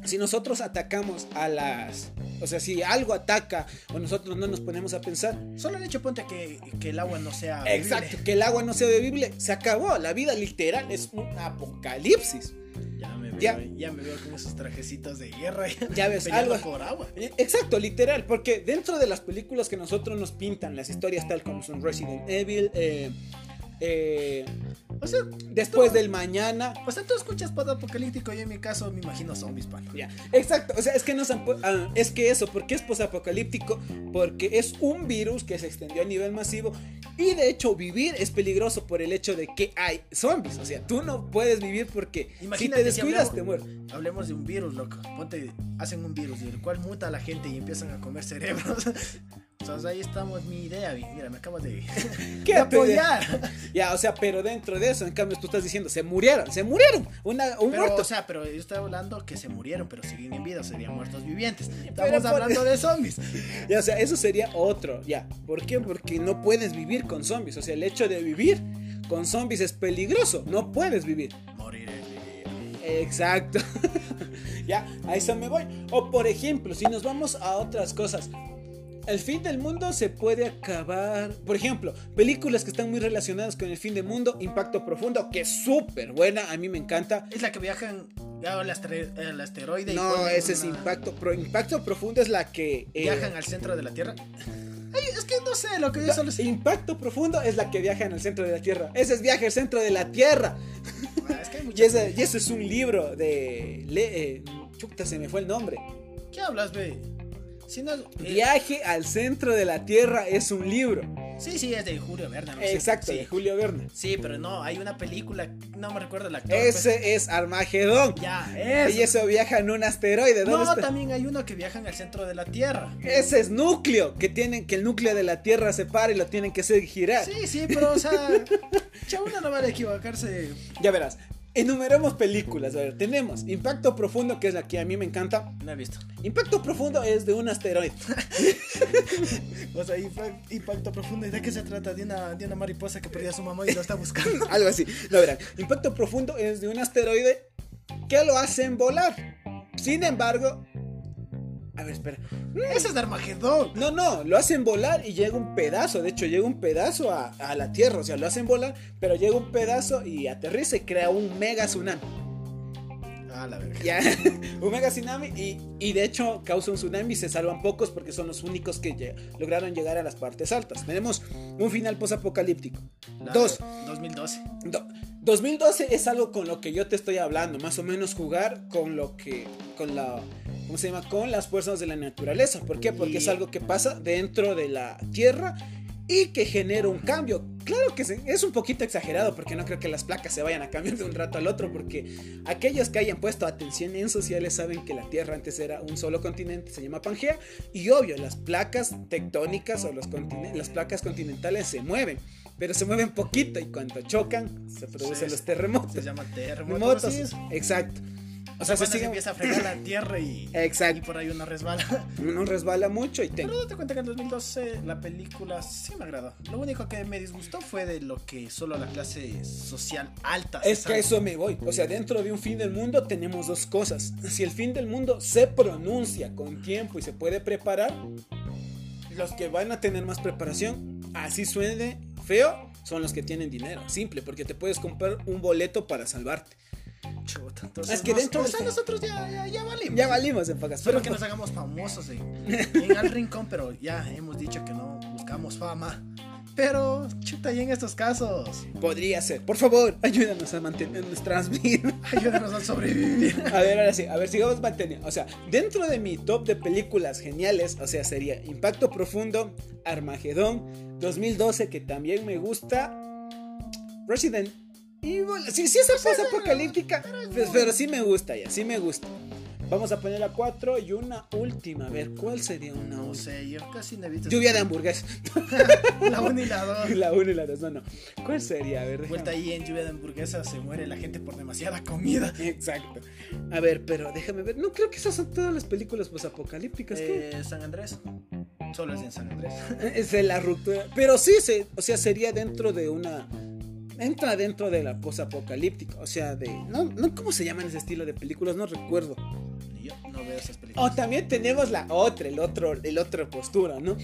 si nosotros atacamos a las. O sea, si algo ataca o nosotros no nos ponemos a pensar. Solo el hecho ponte que, que el agua no sea. Exacto, bebible. que el agua no sea bebible. Se acabó. La vida literal es un apocalipsis. Ya me veo, Ya. ya, me veo con esos trajecitos de guerra. Ya ves, algo- por agua. Eh, Exacto, literal, porque dentro de las películas que nosotros nos pintan, las historias tal como son Resident Evil, eh, eh, O sea, Después del mañana, o sea, tú escuchas post-apocalíptico y en mi caso me imagino zombies, palo. ya, exacto, o sea, es que pu- ah, es que eso, porque es posapocalíptico, porque es un virus que se extendió a nivel masivo y de hecho vivir es peligroso por el hecho de que hay zombies, o sea, tú no puedes vivir porque Imagínate si te si descuidas hablamos- te mueres. Hablemos de un virus, loco. Ponte, hacen un virus del cual muta a la gente y empiezan a comer cerebros. Entonces ahí estamos, mi idea, mira, me acabas de, ¿Qué de apoyar. Ya, o sea, pero dentro de eso, en cambio, tú estás diciendo, se murieron, se murieron, una, un Pero, muerto. o sea, pero yo estaba hablando que se murieron, pero siguen en vida, serían muertos vivientes. Pero Estamos por- hablando de zombies. Ya, o sea, eso sería otro, ya. ¿Por qué? Porque no puedes vivir con zombies. O sea, el hecho de vivir con zombies es peligroso. No puedes vivir. Morir. Exacto. ya, a eso me voy. O por ejemplo, si nos vamos a otras cosas. El fin del mundo se puede acabar. Por ejemplo, películas que están muy relacionadas con el fin del mundo. Impacto Profundo, que es súper buena. A mí me encanta. Es la que viajan al, al asteroide y No, ponen ese es una- Impacto. Pro- Impacto Profundo es la que. eh, Viajan al centro de la Tierra. Ay, es que no sé, lo que yo solo sé. Impacto profundo es la que viaja en el centro de la Tierra. Ese es viaje al centro de la Tierra. Ah, es que hay Y ese, y ese es un libro de. Le, eh, chuta, se me fue el nombre. ¿Qué hablas, ve? Si no, eh, Viaje al centro de la Tierra es un libro. Sí, sí, es de Julio Verne. ¿no? Exacto, Sí, de Julio Verne. Sí, pero no, hay una película, no me recuerdo el actor. pues. Ese es Armagedón. Ya, es. Y eso viaja en un asteroide. ¿Dónde No, está? también hay uno que viajan al centro de la Tierra. Ese es núcleo, que tienen que el núcleo de la Tierra se para y lo tienen que hacer girar. Sí, sí, pero o sea, chabona no vale equivocarse. Ya verás. Enumeremos películas. A ver, tenemos Impacto Profundo, que es la que a mí me encanta. No he visto. Impacto Profundo es de un asteroide. O sea, impa- impacto profundo. ¿Y de qué se trata? De una, de una mariposa que perdió a su mamá y lo está buscando. Algo así. No, verán. Impacto profundo es de un asteroide que lo hacen volar. Sin embargo. A ver, espera. Ese es de Armagedón. No, no, lo hacen volar y llega un pedazo. De hecho, llega un pedazo a, a la Tierra. O sea, lo hacen volar, pero llega un pedazo y aterriza y crea un mega tsunami. Ah, la verga. Ya, un mega tsunami y, y de hecho causa un tsunami y se salvan pocos porque son los únicos que lograron llegar a las partes altas. Tenemos un final posapocalíptico. Dos. 2012. Do- 2012 es algo con lo que yo te estoy hablando, más o menos jugar con lo que, con la, ¿cómo se llama? Con las fuerzas de la naturaleza. ¿Por qué? Porque es algo que pasa dentro de la Tierra y que genera un cambio. Claro que es un poquito exagerado porque no creo que las placas se vayan a cambiar de un rato al otro porque aquellos que hayan puesto atención en sociales saben que la Tierra antes era un solo continente, se llama Pangea y obvio las placas tectónicas o los las placas continentales se mueven pero se mueven poquito y cuando chocan se producen los terremotos. Se llaman terremotos. Exacto. O sea, se, empieza a fregar la tierra y, Exacto. y por ahí uno resbala. Uno resbala mucho y te... Pero date cuenta que en 2012 la película sí me agradó. Lo único que me disgustó fue de lo que solo la clase social alta. Es que a eso me voy. O sea, dentro de un fin del mundo tenemos dos cosas. Si el fin del mundo se pronuncia con tiempo y se puede preparar, los que van a tener más preparación, así suene feo, son los que tienen dinero. Simple, porque te puedes comprar un boleto para salvarte. Chuta, entonces es que dentro de nosotros ya, ya, ya, valimos. Ya valimos en pocas Espero que nos hagamos famosos en, en Al Rincón, pero ya hemos dicho que no buscamos fama. Pero, chuta, y en estos casos. Podría ser. Por favor, ayúdanos a mantener nuestras vidas. Ayúdanos a sobrevivir. A ver, ahora sí, a ver, sigamos manteniendo. O sea, dentro de mi top de películas geniales, o sea, sería Impacto Profundo, Armagedón, 2012, que también me gusta, Resident Evil. Sí, sí, esa cosa apocalíptica, pero, pero sí me gusta ya, sí me gusta. Vamos a poner a cuatro y una última. A ver, ¿cuál sería una No sé, yo casi no he visto. Lluvia de hamburguesas. la 1 y la 2. La 1 y la 2, no, no. ¿Cuál sería? A ver, Vuelta ahí en lluvia de hamburguesas se muere la gente por demasiada comida. Exacto. A ver, pero déjame ver. No creo que esas son todas las películas posapocalípticas. Eh, San Andrés. Solo es en San Andrés. es de la ruptura. Pero sí, se, o sea, sería dentro de una entra dentro de la posapocalíptica, o sea, de no, no cómo se llaman ese estilo de películas, no recuerdo no veo esas películas. O también tenemos la otra, el otro, el otro postura, ¿no?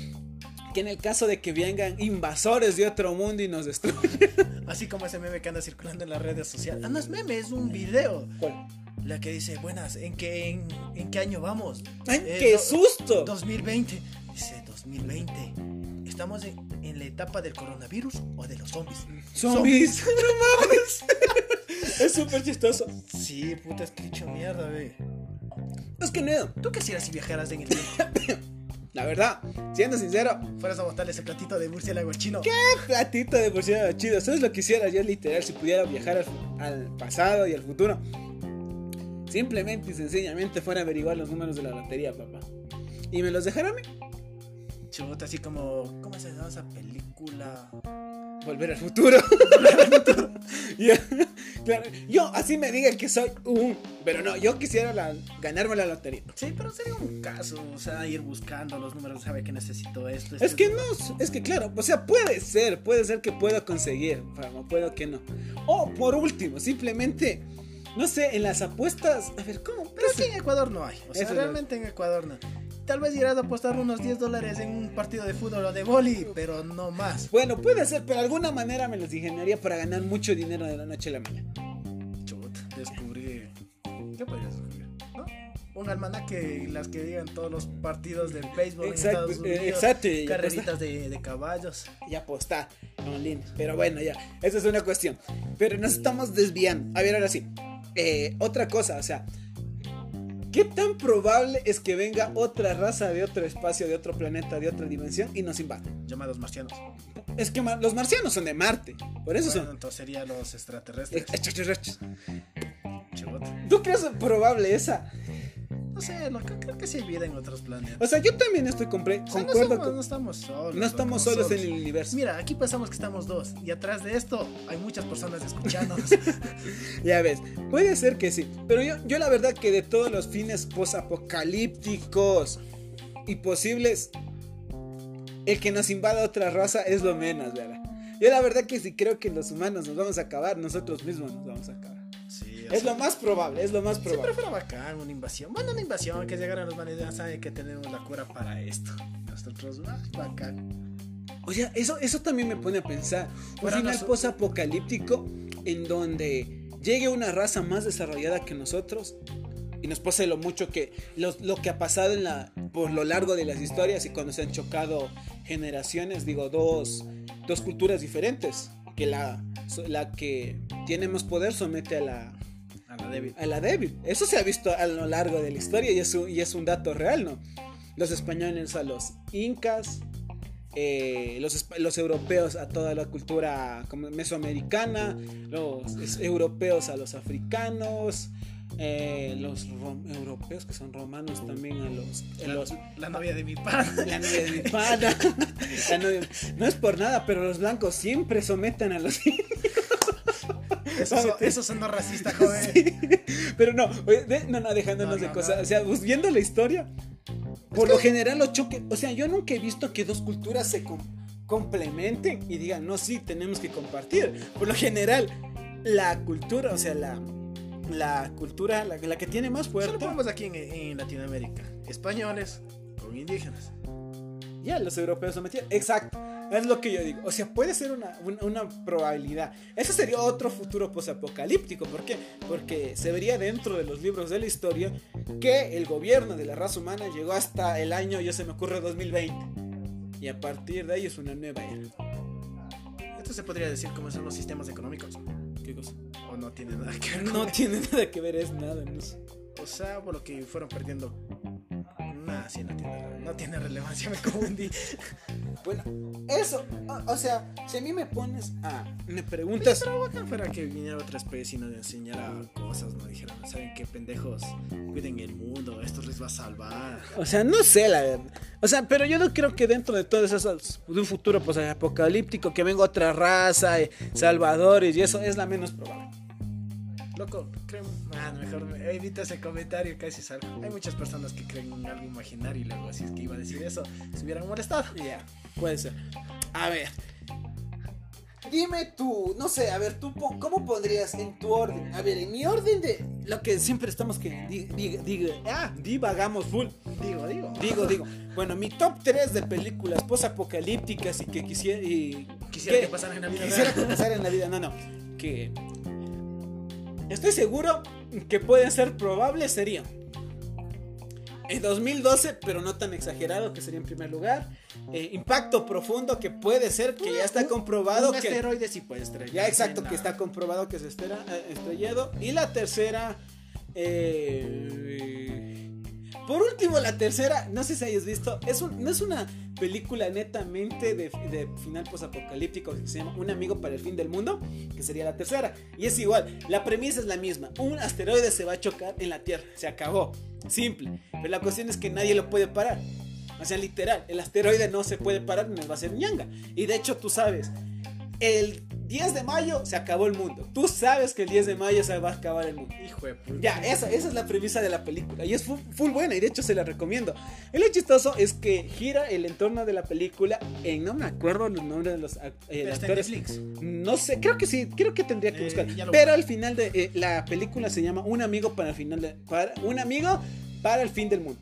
Que en el caso de que vengan invasores de otro mundo y nos destruyan. Así como ese meme que anda circulando en las redes sociales. Ah, no es meme, es un video. ¿Cuál? La que dice, buenas, ¿en qué, en, qué año vamos? ¡Ay, eh, qué susto! 2020. Dice, 2020. ¿Estamos en, la etapa del coronavirus o de los zombies? ¡Zombies! ¡No mames! es súper chistoso. Sí, puta, es que hecho mierda, ve. Es que no. ¿Tú qué hicieras si viajaras en el tiempo? La verdad, siendo sincero, fueras a botarle ese platito de murciélago chino. ¿Qué platito de murciélago chino? Eso es lo que hiciera yo literal si pudiera viajar al, pasado y al futuro. Simplemente y sencillamente fuera a averiguar los números de la lotería, papá. Y me los dejara a mí. Chuta, así como. ¿Cómo se llama esa película? Volver al futuro. Yo, así me digan que soy un. Pero no, yo quisiera ganarme la lotería. Sí, pero sería un caso. O sea, ir buscando los números, sabe que necesito esto. es que no, es que claro, o sea, puede ser, puede ser que pueda conseguir, pero puedo que no. O por último, simplemente. No sé, en las apuestas. A ver, ¿cómo? Pero aquí en Ecuador no hay. O sea, realmente en Ecuador no. Tal vez irás a apostar unos 10 dólares en un partido de fútbol o de boli, pero no más. Bueno, puede ser, pero de alguna manera me los ingeniaría para ganar mucho dinero de la noche a la mañana. Chut, descubrí. ¿Qué podrías descubrir? ¿No? Un almanaque, las que digan todos los partidos del béisbol exacto, en Estados Unidos. exacto. Carreritas de, de, caballos. Y apostar online. Pero bueno, ya. Esa es una cuestión. Pero nos estamos desviando. A ver, ahora sí. Eh, otra cosa, o sea ¿Qué tan probable es que venga otra raza de otro espacio, de otro planeta, de otra dimensión y nos invada? Llamados marcianos. Es que los marcianos son de Marte. Por eso son. Entonces serían los extraterrestres. Extraterrestres. ¿Tú crees probable esa? No sé, creo que sí hay vida en otros planetas. O sea, yo también estoy concuerdo. No, no, estamos solos. No estamos solos, en el universo. Mira, aquí pensamos que estamos dos. Y atrás de esto hay muchas personas escuchándonos. ya ves, puede ser que sí. Pero yo, yo la verdad que de todos los fines posapocalípticos y posibles, el que nos invada otra raza es lo menos, ¿verdad? Yo la verdad que si creo que los humanos nos vamos a acabar, nosotros mismos nos vamos a acabar es lo más probable, es lo más probable. Siempre fuera bacán una invasión. Bueno, una invasión, que llegaran los manes, ya saben que tenemos la cura para esto. Nosotros, ah, bacán. Oye, eso, eso también me pone a pensar. Un final post-apocalíptico en donde llegue una raza más desarrollada que nosotros y nos pase lo mucho que lo, lo, que ha pasado en la, por lo largo de las historias y cuando se han chocado generaciones, digo, dos, dos culturas diferentes, que la, la que tiene más poder somete a la, a la débil. A la débil. Eso se ha visto a lo largo de la historia y es un, y es un dato real, ¿no? Los españoles a los incas, eh, los, los, europeos a toda la cultura mesoamericana, los europeos a los africanos, eh, los europeos que son romanos también a los, la, novia de mi pana la novia de mi pana no es por nada pero los blancos siempre someten a los eso, son, no racistas joven pero no no no dejándonos de cosas o sea viendo la historia por lo general los choques o sea yo nunca he visto que dos culturas se complementen y digan no sí tenemos que compartir por lo general la cultura o sea la la cultura, la, la que tiene más fuerte. Solo aquí en, Latinoamérica. Españoles con indígenas. Ya, los europeos lo metieron. Exacto. Es lo que yo digo. O sea, puede ser una, una, probabilidad. Ese sería otro futuro posapocalíptico. ¿Por qué? Porque se vería dentro de los libros de la historia que el gobierno de la raza humana llegó hasta el año, ya se me ocurre, 2020. Y a partir de ahí es una nueva era. Esto se podría decir como son los sistemas económicos. ¿Qué cosa? O no tiene nada que ver. No tiene nada que ver, es nada. O sea, por lo que fueron perdiendo. Sí, no tiene, no tiene relevancia, me confundí. bueno, eso, o, sea, si a mí me pones a. Me preguntas. Pero bacán fuera que viniera otra especie y nos enseñara cosas, no dijeran, ¿saben qué pendejos? Cuiden el mundo, esto les va a salvar. O sea, no sé, la verdad. O sea, pero yo no creo que dentro de todo eso, de un futuro pues, apocalíptico, que venga otra raza, eh, salvadores y eso, es la menos probable. Loco, creo. Ah, mejor evita ese comentario, casi salgo. Hay muchas personas que creen en algo imaginario y luego, si es que iba a decir eso, se hubieran molestado. Ya, puede ser. A ver. Dime tú, no sé, a ver, tú, ¿cómo pondrías en tu orden? A ver, en mi orden de lo que siempre estamos que. Diga, ah, divagamos full. Digo, digo. Digo, digo. Bueno, mi top 3 de películas post-apocalípticas y que quisiera. Y, quisiera que pasaran en la vida. Quisiera que pasaran en la vida, no, no. Que estoy seguro que pueden ser probables serían en 2012, pero no tan exagerado, que sería en primer lugar. Eh, impacto profundo, que puede ser que ya está comprobado un que. asteroide sí puede estrellar. Ya, exacto, que está comprobado que se estera, eh, estrellado. Y la tercera. Eh, por último, la tercera, no sé si hayas visto, es no es una película netamente de, final posapocalíptico que se llama Un amigo para el fin del mundo, que sería la tercera. Y es igual, la premisa es la misma. Un asteroide se va a chocar en la Tierra, se acabó. Simple. Pero la cuestión es que nadie lo puede parar. O sea, literal, el asteroide no se puede parar, no va a ser ñanga. Y de hecho, tú sabes, el 10 de mayo se acabó el mundo. Tú sabes que el 10 de mayo se va a acabar el mundo. Hijo de puta. Ya, esa, esa es la premisa de la película. Y es full, buena y de hecho se la recomiendo. Y lo chistoso es que gira el entorno de la película en, no me acuerdo los nombres de los eh, actores. No sé, creo que sí, creo que tendría que eh, buscar. Pero al final de eh, la película se llama Un amigo para el final de... Para, un amigo para el fin del mundo.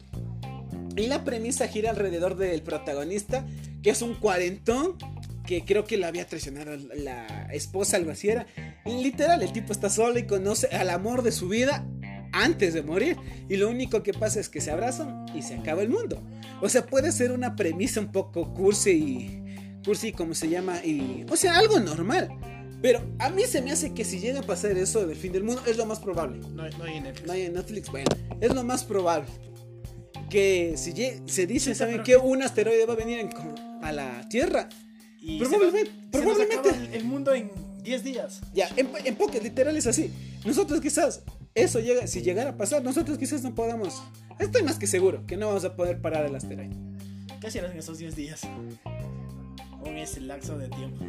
Y la premisa gira alrededor del protagonista, que es un cuarentón que creo que la había traicionado la esposa, algo así era. literal, el tipo está solo y conoce al amor de su vida antes de morir. Y lo único que pasa es que se abrazan y se acaba el mundo. O sea, puede ser una premisa un poco cursi y. cursi, como se llama, y. O sea, algo normal. Pero a mí se me hace que si llega a pasar eso del fin del mundo, es lo más probable. No, hay en Netflix. No hay en Netflix, bueno, es lo más probable. Que si se dice, ¿saben qué? Un asteroide va a venir a la Tierra probablemente, probablemente. el mundo en 10 días. Ya, en, en literal es así. Nosotros quizás, eso llega, si llegara a pasar, nosotros quizás no podamos. Estoy más que seguro que no vamos a poder parar el asteroide. ¿Qué hacías en esos 10 días? Un ese lapso de tiempo.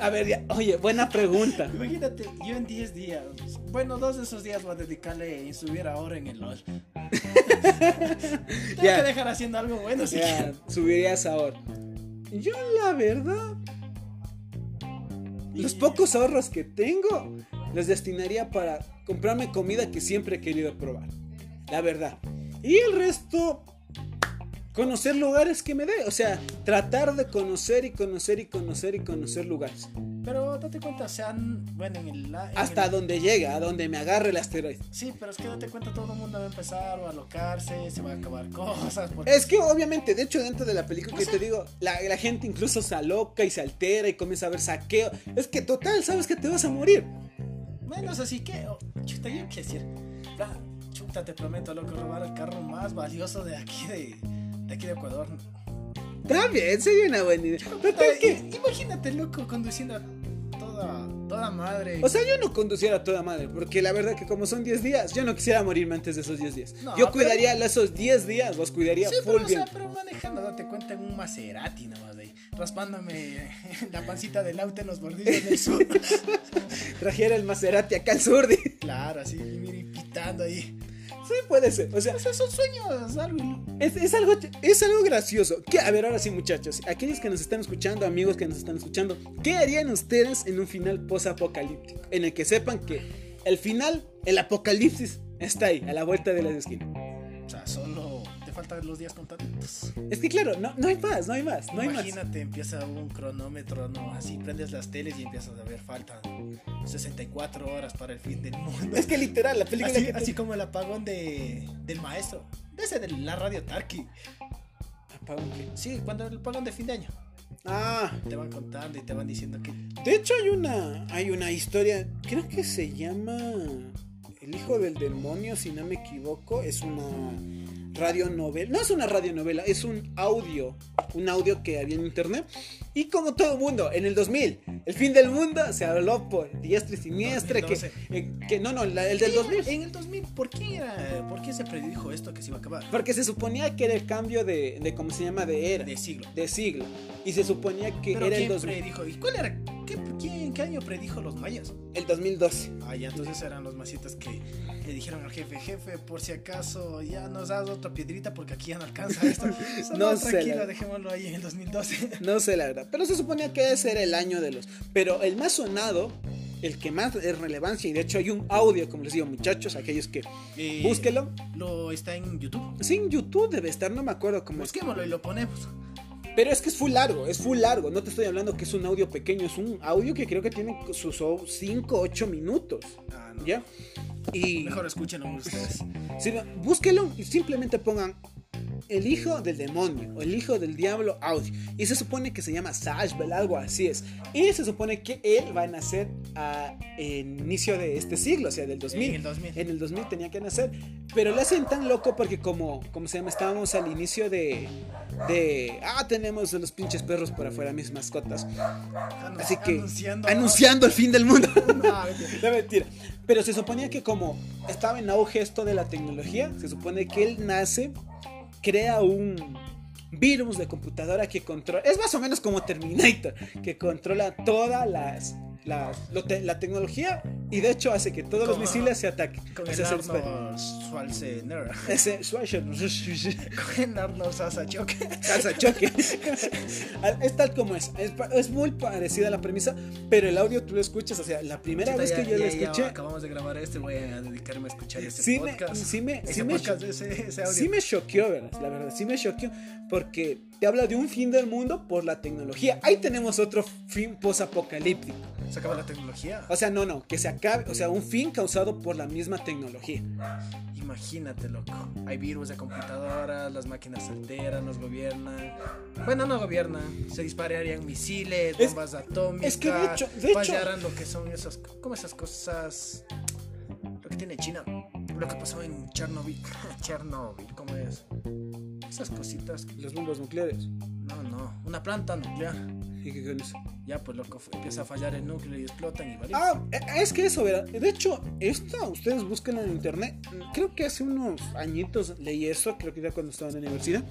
a ver, oye, buena pregunta. Imagínate, yo en 10 días, bueno, dos de esos días voy a dedicarle y subir ahora en el LOL. Tengo que dejar haciendo algo bueno, si Subirías ahora. Yo la verdad, los pocos ahorros que tengo los destinaría para comprarme comida que siempre he querido probar. La verdad. Y el resto, conocer lugares que me dé. O sea, tratar de conocer y conocer y conocer y conocer lugares. Pero date cuenta, o sea, bueno, en el. Hasta donde llega, a donde me agarre el asteroide. Sí, pero es que date cuenta, todo el mundo va a empezar a alocarse, se van a acabar cosas. Es que obviamente, de hecho, dentro de la película que te digo, la, la, gente incluso se aloca y se altera y comienza a ver saqueo. Es que total, sabes que te vas a morir. Menos así que. Oh, chuta, yo qué decir. chuta, te prometo, loco, robar el carro más valioso de aquí de, de aquí de Ecuador También sería una buena idea. Total que. Imagínate, loco, conduciendo a toda, madre. O sea, yo no conduciera a toda madre, porque la verdad que como son 10 días, yo no quisiera morirme antes de esos 10 días. No, yo pero- cuidaría esos 10 días, los cuidaría Sí, full pero, o bien. sea, pero manejando, date cuenta en un Maserati nomás ahí, raspándome la pancita del auto en los bordillos del sur. Trajera el Maserati acá al sur. de- claro, así, y pitando ahí. Sí, puede ser. O sea, O sea, son sueños, algo. Es, es algo, es algo gracioso. Que, a ver, ahora sí, muchachos. Aquellos que nos están escuchando, amigos que nos están escuchando, ¿qué harían ustedes en un final post-apocalíptico? En el que sepan que el final, el apocalipsis, está ahí, a la vuelta de la esquina. O sea, te faltan los días contaditos. Es que, claro, no, no hay más, no hay más, no hay más. Imagínate, empieza un cronómetro, ¿no? Así prendes las teles y empiezas a ver, faltan 64 horas para el fin del mundo. Es que literal, la película así, que te- así como el apagón de, del maestro, de ese de la radio Tarki. ¿Apagón qué? Sí, cuando el apagón de fin de año. Ah, Te van contando y te van diciendo que de hecho hay una, hay una historia, creo que se llama El hijo del demonio, si no me equivoco, es una radionovela, no es una radionovela, es un audio, un audio que había en internet. Y como todo mundo, en el 2000, el fin del mundo se habló por diestra y siniestra, que, 2012. eh, que no, no, la- el del 2000. En el 2000, ¿por qué, era, ¿por qué se predijo esto que se iba a acabar? Porque se suponía que era el cambio de, de ¿cómo se llama? De era, De siglo. de siglo. Y se suponía que Pero era el, ¿quién 2000, predijo? ¿Y cuál era? ¿Qué, quién, ¿Qué año predijo los mayas? el 2012. Ah, ya, entonces eran los masitas que le dijeron al jefe, jefe, por si acaso ya nos das otra piedrita porque aquí ya no alcanza esto. No no, sé, tranquilo, la- dejémoslo ahí en el 2012. No sé la verdad, pero se suponía que ese era el año de los. Pero el más sonado, el que más es relevancia, y de hecho hay un audio, como les digo, muchachos, aquellos que Eh, búsquelo. Lo está en YouTube. Sí, en YouTube debe estar, no me acuerdo cómo es. Busquémoslo y lo ponemos. Pero es que es full largo, es full largo. No te estoy hablando que es un audio pequeño, es un audio que creo que tiene sus 5 8 minutos. Ah, no. ¿Ya? Y. Mejor escúchenlo ustedes. Sí, búsquelo y simplemente pongan el hijo del demonio o el hijo del diablo audio. Y se supone que se llama Sashbel, algo así es. Y se supone que él va a nacer a el inicio de este siglo, o sea, del 2000. En el 2000. En el 2000 tenía que nacer. Pero lo hacen tan loco porque como, como se llama, estábamos al inicio de... De... Ah, tenemos a los pinches perros por afuera, mis mascotas. Anun- Así que... Anunciando. Anunciando el fin del mundo. No, mentira. Mentira. Pero se suponía que como estaba en auge esto de la tecnología, se supone que él nace, crea un virus de computadora que controla... Es más o menos como Terminator, que controla todas las... lo te- la tecnología y de hecho hace que todos los misiles se ataquen. Con el Arnold Schwarzenegger. ese Schwarzenegger. Con el Arnold. Salsa choque. es tal como es. Es, es muy parecida a la premisa, pero el audio tú lo escuchas. O sea, la primera vez que yo lo escuché, acabamos de grabar este, voy a dedicarme a escuchar este Sí me- podcast. sí me- ese sí me- podcast, ese, ese audio. sí me choqueó, ¿verdad? La verdad, sí me choqueó. Porque te habla de un fin del mundo por la tecnología. Ahí tenemos otro fin posapocalíptico. Se acaba la tecnología. O sea, no, no, que se acabe. O sea, un fin causado por la misma tecnología. Imagínate, loco. Hay virus de computadoras, las máquinas se alteran, nos gobiernan. Bueno, no gobiernan. Se dispararían misiles, Es- bombas atómicas. es que de hecho- de hecho- fallaran lo que son esas, como esas cosas. Lo que tiene China. Lo que pasó en Chernobyl. Chernobyl, ¿cómo es? Esas cositas. que- Los bombas nucleares. No, no. Una planta nuclear. ¿Y eso? Ya, pues loco, empieza a fallar el núcleo y explotan y vale. Ah, eh, es que eso, ¿verdad? De hecho, esto ustedes buscan en internet. Creo que hace unos añitos leí eso, creo que era cuando estaba en la universidad.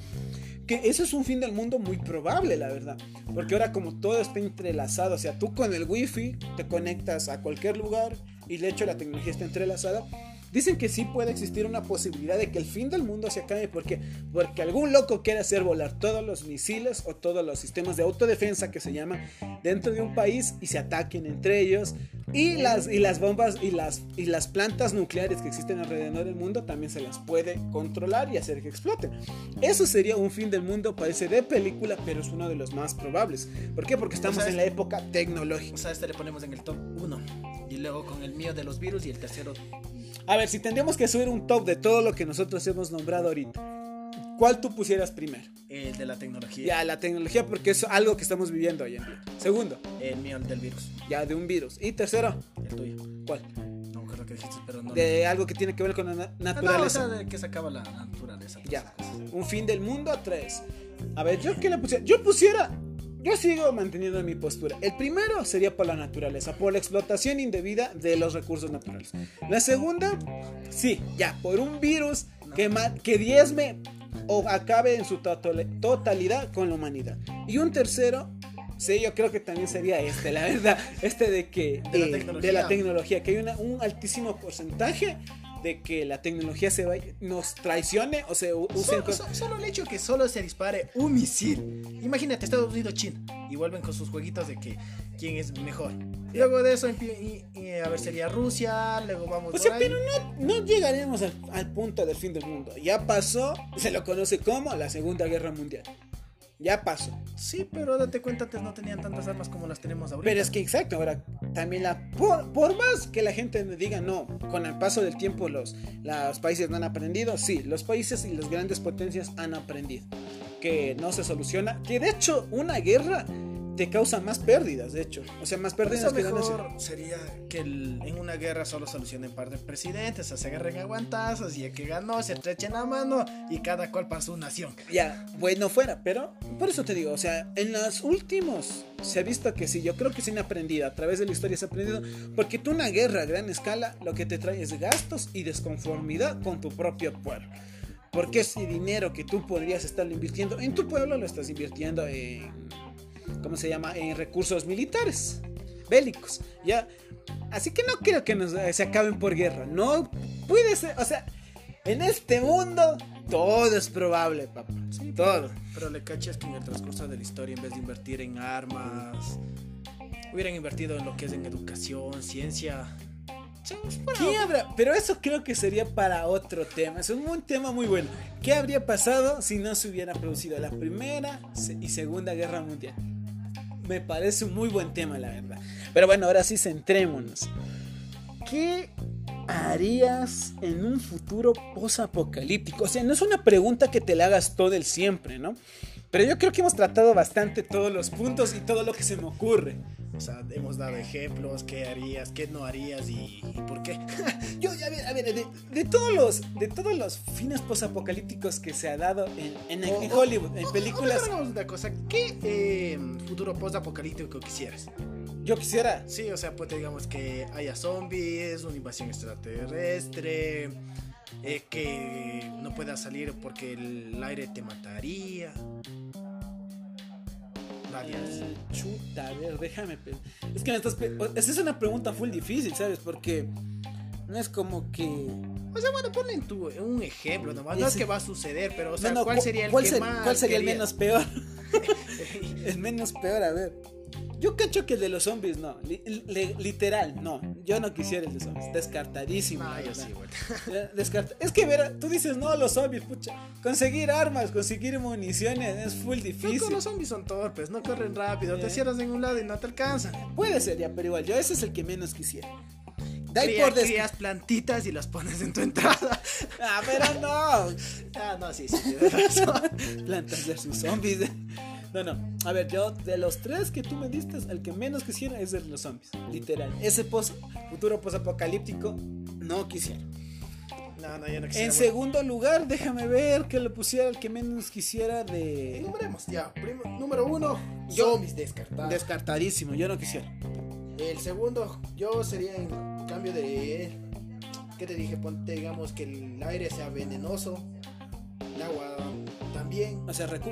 Que eso es un fin del mundo muy probable, la verdad. Porque ahora como todo está entrelazado, o sea, tú con el wifi te conectas a cualquier lugar y de hecho la tecnología está entrelazada. Dicen que sí puede existir una posibilidad de que el fin del mundo se acabe porque, porque algún loco quiere hacer volar todos los misiles o todos los sistemas de autodefensa que se llaman dentro de un país y se ataquen entre ellos. Y las, y las bombas y las, y las plantas nucleares que existen alrededor del mundo también se las puede controlar y hacer que exploten. Eso sería un fin del mundo, parece de película, pero es uno de los más probables. ¿Por qué? Porque estamos sea, en la época tecnológica. O sea, este le ponemos en el top 1. Y luego con el mío de los virus y el tercero. A ver, si tendríamos que subir un top de todo lo que nosotros hemos nombrado ahorita, ¿cuál tú pusieras primero? El de la tecnología. Ya, la tecnología, porque es algo que estamos viviendo hoy en día. Segundo, El mío, el del virus. ya de un virus. Y tercero, El tuyo. ¿cuál? No creo que dijiste, pero no. De algo que tiene que ver con la na- Ah, no, o naturaleza. sea, de que se acaba la naturaleza. Ya, un fin del mundo, tres. A ver, yo qué le pusiera. Yo pusiera. Yo sigo manteniendo mi postura. El primero sería por la naturaleza, por la explotación indebida de los recursos naturales. La segunda, sí, ya, por un virus que, que diezme o acabe en su totalidad con la humanidad. Y un tercero, sí, yo creo que también sería este, la verdad, este de que de, la, tecnología. que hay un altísimo porcentaje de que la tecnología se vaya, nos traicione o se use solo, solo, el hecho que solo se dispare un misil. Imagínate, Estados Unidos, China. Y vuelven con sus jueguitos de que quién es mejor. Y luego de eso, y, a ver, sería Rusia, luego vamos... O sea, pero no, no llegaremos al, al punto del fin del mundo. Ya pasó, se lo conoce como la Segunda Guerra Mundial. Ya pasó. Sí, pero date cuenta, antes no tenían tantas armas como las tenemos ahorita. Pero es que exacto, ahora también la por, más que la gente diga no, con el paso del tiempo los, los países no han aprendido, sí, los países y las grandes potencias han aprendido que no se soluciona, que de hecho una guerra te causa más pérdidas, de hecho. O sea, más pérdidas que mejor sería que en una guerra solo solucionen par de presidentes, se agarren aguantazos y el que ganó se estrechen la mano y cada cual para su nación. Ya, bueno fuera, pero por eso te digo, o sea, en los últimos se ha visto que sí, yo creo que se han aprendido, a través de la historia se ha aprendido, porque tú una guerra a gran escala lo que te trae es gastos y desconformidad con tu propio pueblo. Porque ese dinero que tú podrías estar invirtiendo en tu pueblo lo estás invirtiendo en ¿cómo se llama? En recursos militares, bélicos, ¿ya? Así que no creo que nos, se acaben por guerra, no puede ser, o sea, en este mundo todo es probable, papá, sí, todo. Pero le cachas que en el transcurso de la historia, en vez de invertir en armas, hubieran invertido en lo que es en educación, ciencia, ¿Qué habrá? Pero eso creo que sería para otro tema. Es un, tema muy bueno. ¿Qué habría pasado si no se hubiera producido la Primera y Segunda Guerra Mundial? Me parece un muy buen tema, la verdad. Pero bueno, ahora sí centrémonos. ¿Qué harías en un futuro posapocalíptico? O sea, no es una pregunta que te la hagas todo el siempre, ¿no? Pero yo creo que hemos tratado bastante todos los puntos y todo lo que se me ocurre. O sea, hemos dado ejemplos, qué harías, qué no harías y, por qué. Yo, a ver, a ver, de, todos los, de todos los fines posapocalípticos que se ha dado en, en, Hollywood, en películas. una cosa, ¿qué eh, futuro posapocalíptico quisieras? Yo quisiera. Sí, o sea, pues digamos que haya zombies, una invasión extraterrestre, eh, que no puedas salir porque el aire te mataría. Eh, chuta, a ver, déjame. Es que me estás. Esa es una pregunta full difícil, ¿sabes? Porque no es como que. O sea, bueno, ponle en tu, un ejemplo nomás. No es que va a suceder, pero, o sea, ¿cuál sería el que más ¿Cuál sería el menos peor? el menos peor, a ver. Yo cacho que el de los zombies no. literal, no. Yo no quisiera el de zombies. Descartadísimo. Ah, yo sí, es que, ver, tú dices, no, los zombies, pucha. Conseguir armas, conseguir municiones es full difícil. los zombies son torpes, no corren rápido. Te cierras en un lado y no te alcanzan. Puede ser ya, pero igual, yo ese es el que menos quisiera. Da por crías plantitas y las pones en tu entrada. Ah, pero no. ah, no, sí, sí. Plantas de sus zombies. No, no. A ver, yo de los tres que tú me diste, el que menos quisiera es el de los zombies. Literal. Ese post, futuro post-apocalíptico, no quisiera. No, no, yo no quisiera. En segundo lugar, déjame ver que lo pusiera el que menos quisiera de. Ya. número uno, zombies descartado. Descartadísimo, yo no quisiera. El segundo, yo sería en cambio de. ¿Qué te dije? Ponte, digamos, que el aire sea venenoso. El agua también. O sea, recu.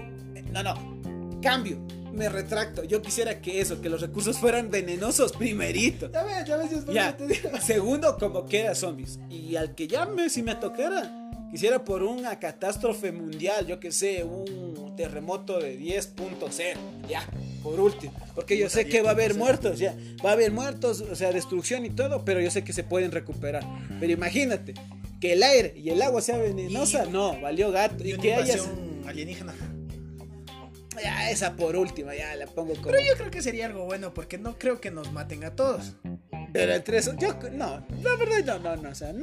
No, no. Cambio, me retracto. Yo quisiera que eso, que los recursos fueran venenosos primerito. Ya ves, ya ves, ya. Segundo, como que era zombies. Y al que llame, si me tocara, quisiera por una catástrofe mundial, yo que sé, un terremoto de 10.0. Ya, por último. Porque yo sé que va a haber muertos, ya. Va a haber muertos, o sea, destrucción y todo, pero yo sé que se pueden recuperar. Pero imagínate, que el aire y el agua sea venenosa, no, valió gato. Y, que haya. alienígena. Ya, esa por última, ya la pongo como. Pero yo creo que sería algo bueno porque no creo que nos maten a todos. Pero entre eso, yo no, la verdad no, no, no, o sea,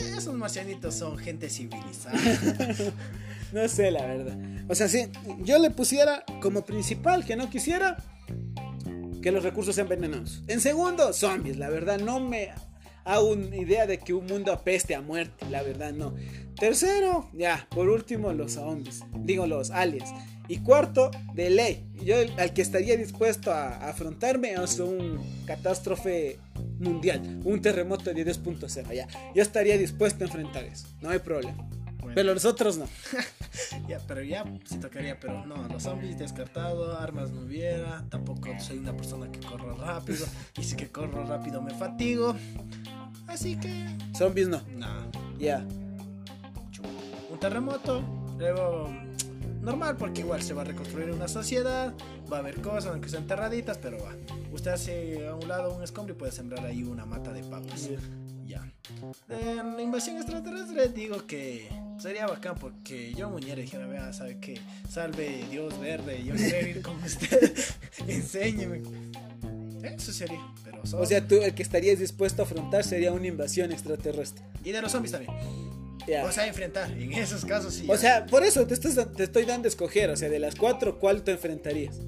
esos marcianitos son gente civilizada. no sé, la verdad. O sea, si yo le pusiera como principal que no quisiera que los recursos sean venenosos. En segundo, zombies, la verdad no me a una idea de que un mundo apeste a muerte, la verdad no. Tercero, ya, por último los zombies, digo los aliens. Y cuarto, de ley, yo al que estaría dispuesto a, afrontarme es un catástrofe mundial, un terremoto de 10.0, ya. Yo estaría dispuesto a enfrentar eso, no hay problema. Pero los otros no. ya, pero ya se tocaría, pero no, los zombies descartado, armas no hubiera, tampoco soy una persona que corro rápido, y si que corro rápido me fatigo. Así que... Zombies no. No. Ya. Un terremoto, luego normal porque igual se va a reconstruir una sociedad, va a haber cosas aunque sean enterraditas, pero va. Usted hace a un lado un escombro y puede sembrar ahí una mata de papas. Ya. De la invasión extraterrestre digo que sería bacán porque yo muñera dijera, vea, sabe que salve Dios verde, yo quiero ir con usted, enséñeme. Eso sería, pero O sea, tú el que estarías dispuesto a afrontar sería una invasión extraterrestre. Y de los zombies también. O sea, enfrentar, en esos casos sí. O sea, por eso te, te estoy dando a escoger, o sea, de las cuatro, ¿cuál te enfrentarías?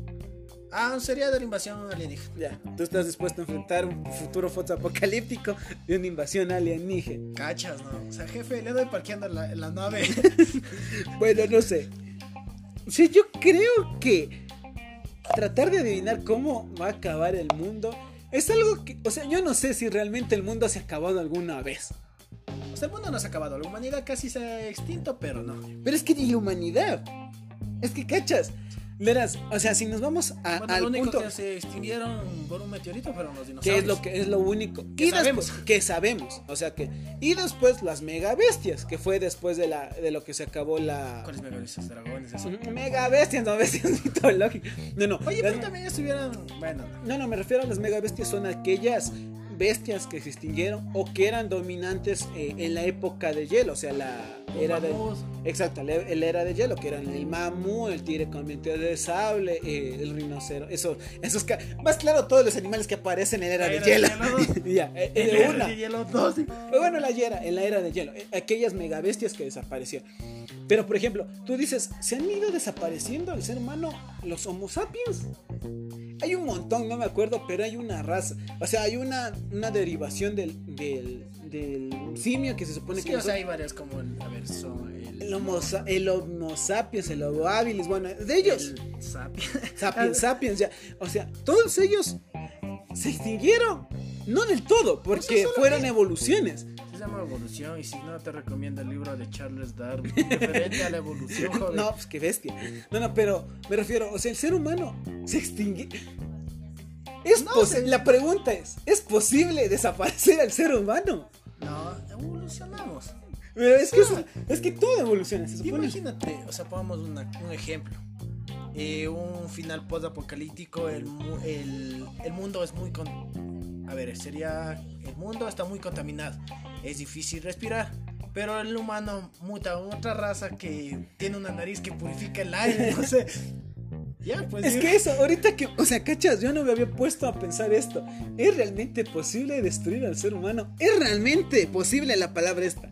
Ah, sería de la invasión alienígena. Ya, tú estás dispuesto a enfrentar un futuro apocalíptico de una invasión alienígena. Cachas, ¿no? O sea, jefe, le doy parqueando la, la nave. bueno, no sé. Sí, yo creo que tratar de adivinar cómo va a acabar el mundo es algo que, o sea, yo no sé si realmente el mundo se ha acabado alguna vez. O sea, el mundo no se ha acabado, la humanidad casi se ha extinto, pero no. Pero es que ni la humanidad. Es que, cachas, Verás, o sea, si nos vamos a, bueno, al lo único punto que se extinguieron por un meteorito fueron los dinosaurios. Que es lo que es lo único que sabemos, que sabemos, o sea que y después las mega bestias, que fue después de la de lo que se acabó la ¿Cuáles mega bestias? Dragones eso. Mega bestias, no bestias mitológicas. No, no. Oye, pero también estuvieran, bueno, no. no, no, me refiero a las mega bestias son aquellas bestias que se extinguieron o que eran dominantes eh, en la época de hielo, o sea, la era de exacto, la, era de hielo, que eran el mamú, el tigre con dientes de sable, eh, el rinoceronte, eso, esos más claro todos los animales que aparecen en la era, de, hielo. ya, eh, de una. De hielo Pero bueno, la era, en la era de hielo, aquellas megabestias que desaparecieron. Pero por ejemplo, tú dices, se han ido desapareciendo el ser humano, los Homo sapiens. Hay un montón, no me acuerdo, pero hay una raza. O sea, hay una, una derivación del, del, simio que se supone que. O sea, hay varias como el, a ver, son el, homo, el Homo sapiens, el Homo habilis, bueno, de ellos. sapiens. Sapiens, sapiens, ya. O sea, todos ellos se extinguieron. No del todo, porque fueron evoluciones llama Evolución y si no te recomiendo el libro de Charles Darwin referente a la evolución. Joder. No, pues qué bestia. No, no, pero me refiero, o sea, el ser humano se extingue. Es La pregunta es, ¿es posible desaparecer al ser humano? No, evolucionamos. Pero es que, es, que todo evoluciona. Imagínate, o sea, pongamos un ejemplo. Eh, un final post-apocalíptico, el, el, el, mundo es muy... Con... A ver, sería... El mundo está muy contaminado es difícil respirar. Pero el humano muta a otra raza que tiene una nariz que purifica el aire, no sé. Ya, pues, es que eso, ahorita que, o sea, cachas, yo no me había puesto a pensar esto. ¿Es realmente posible destruir al ser humano? ¿Es realmente posible la palabra esta?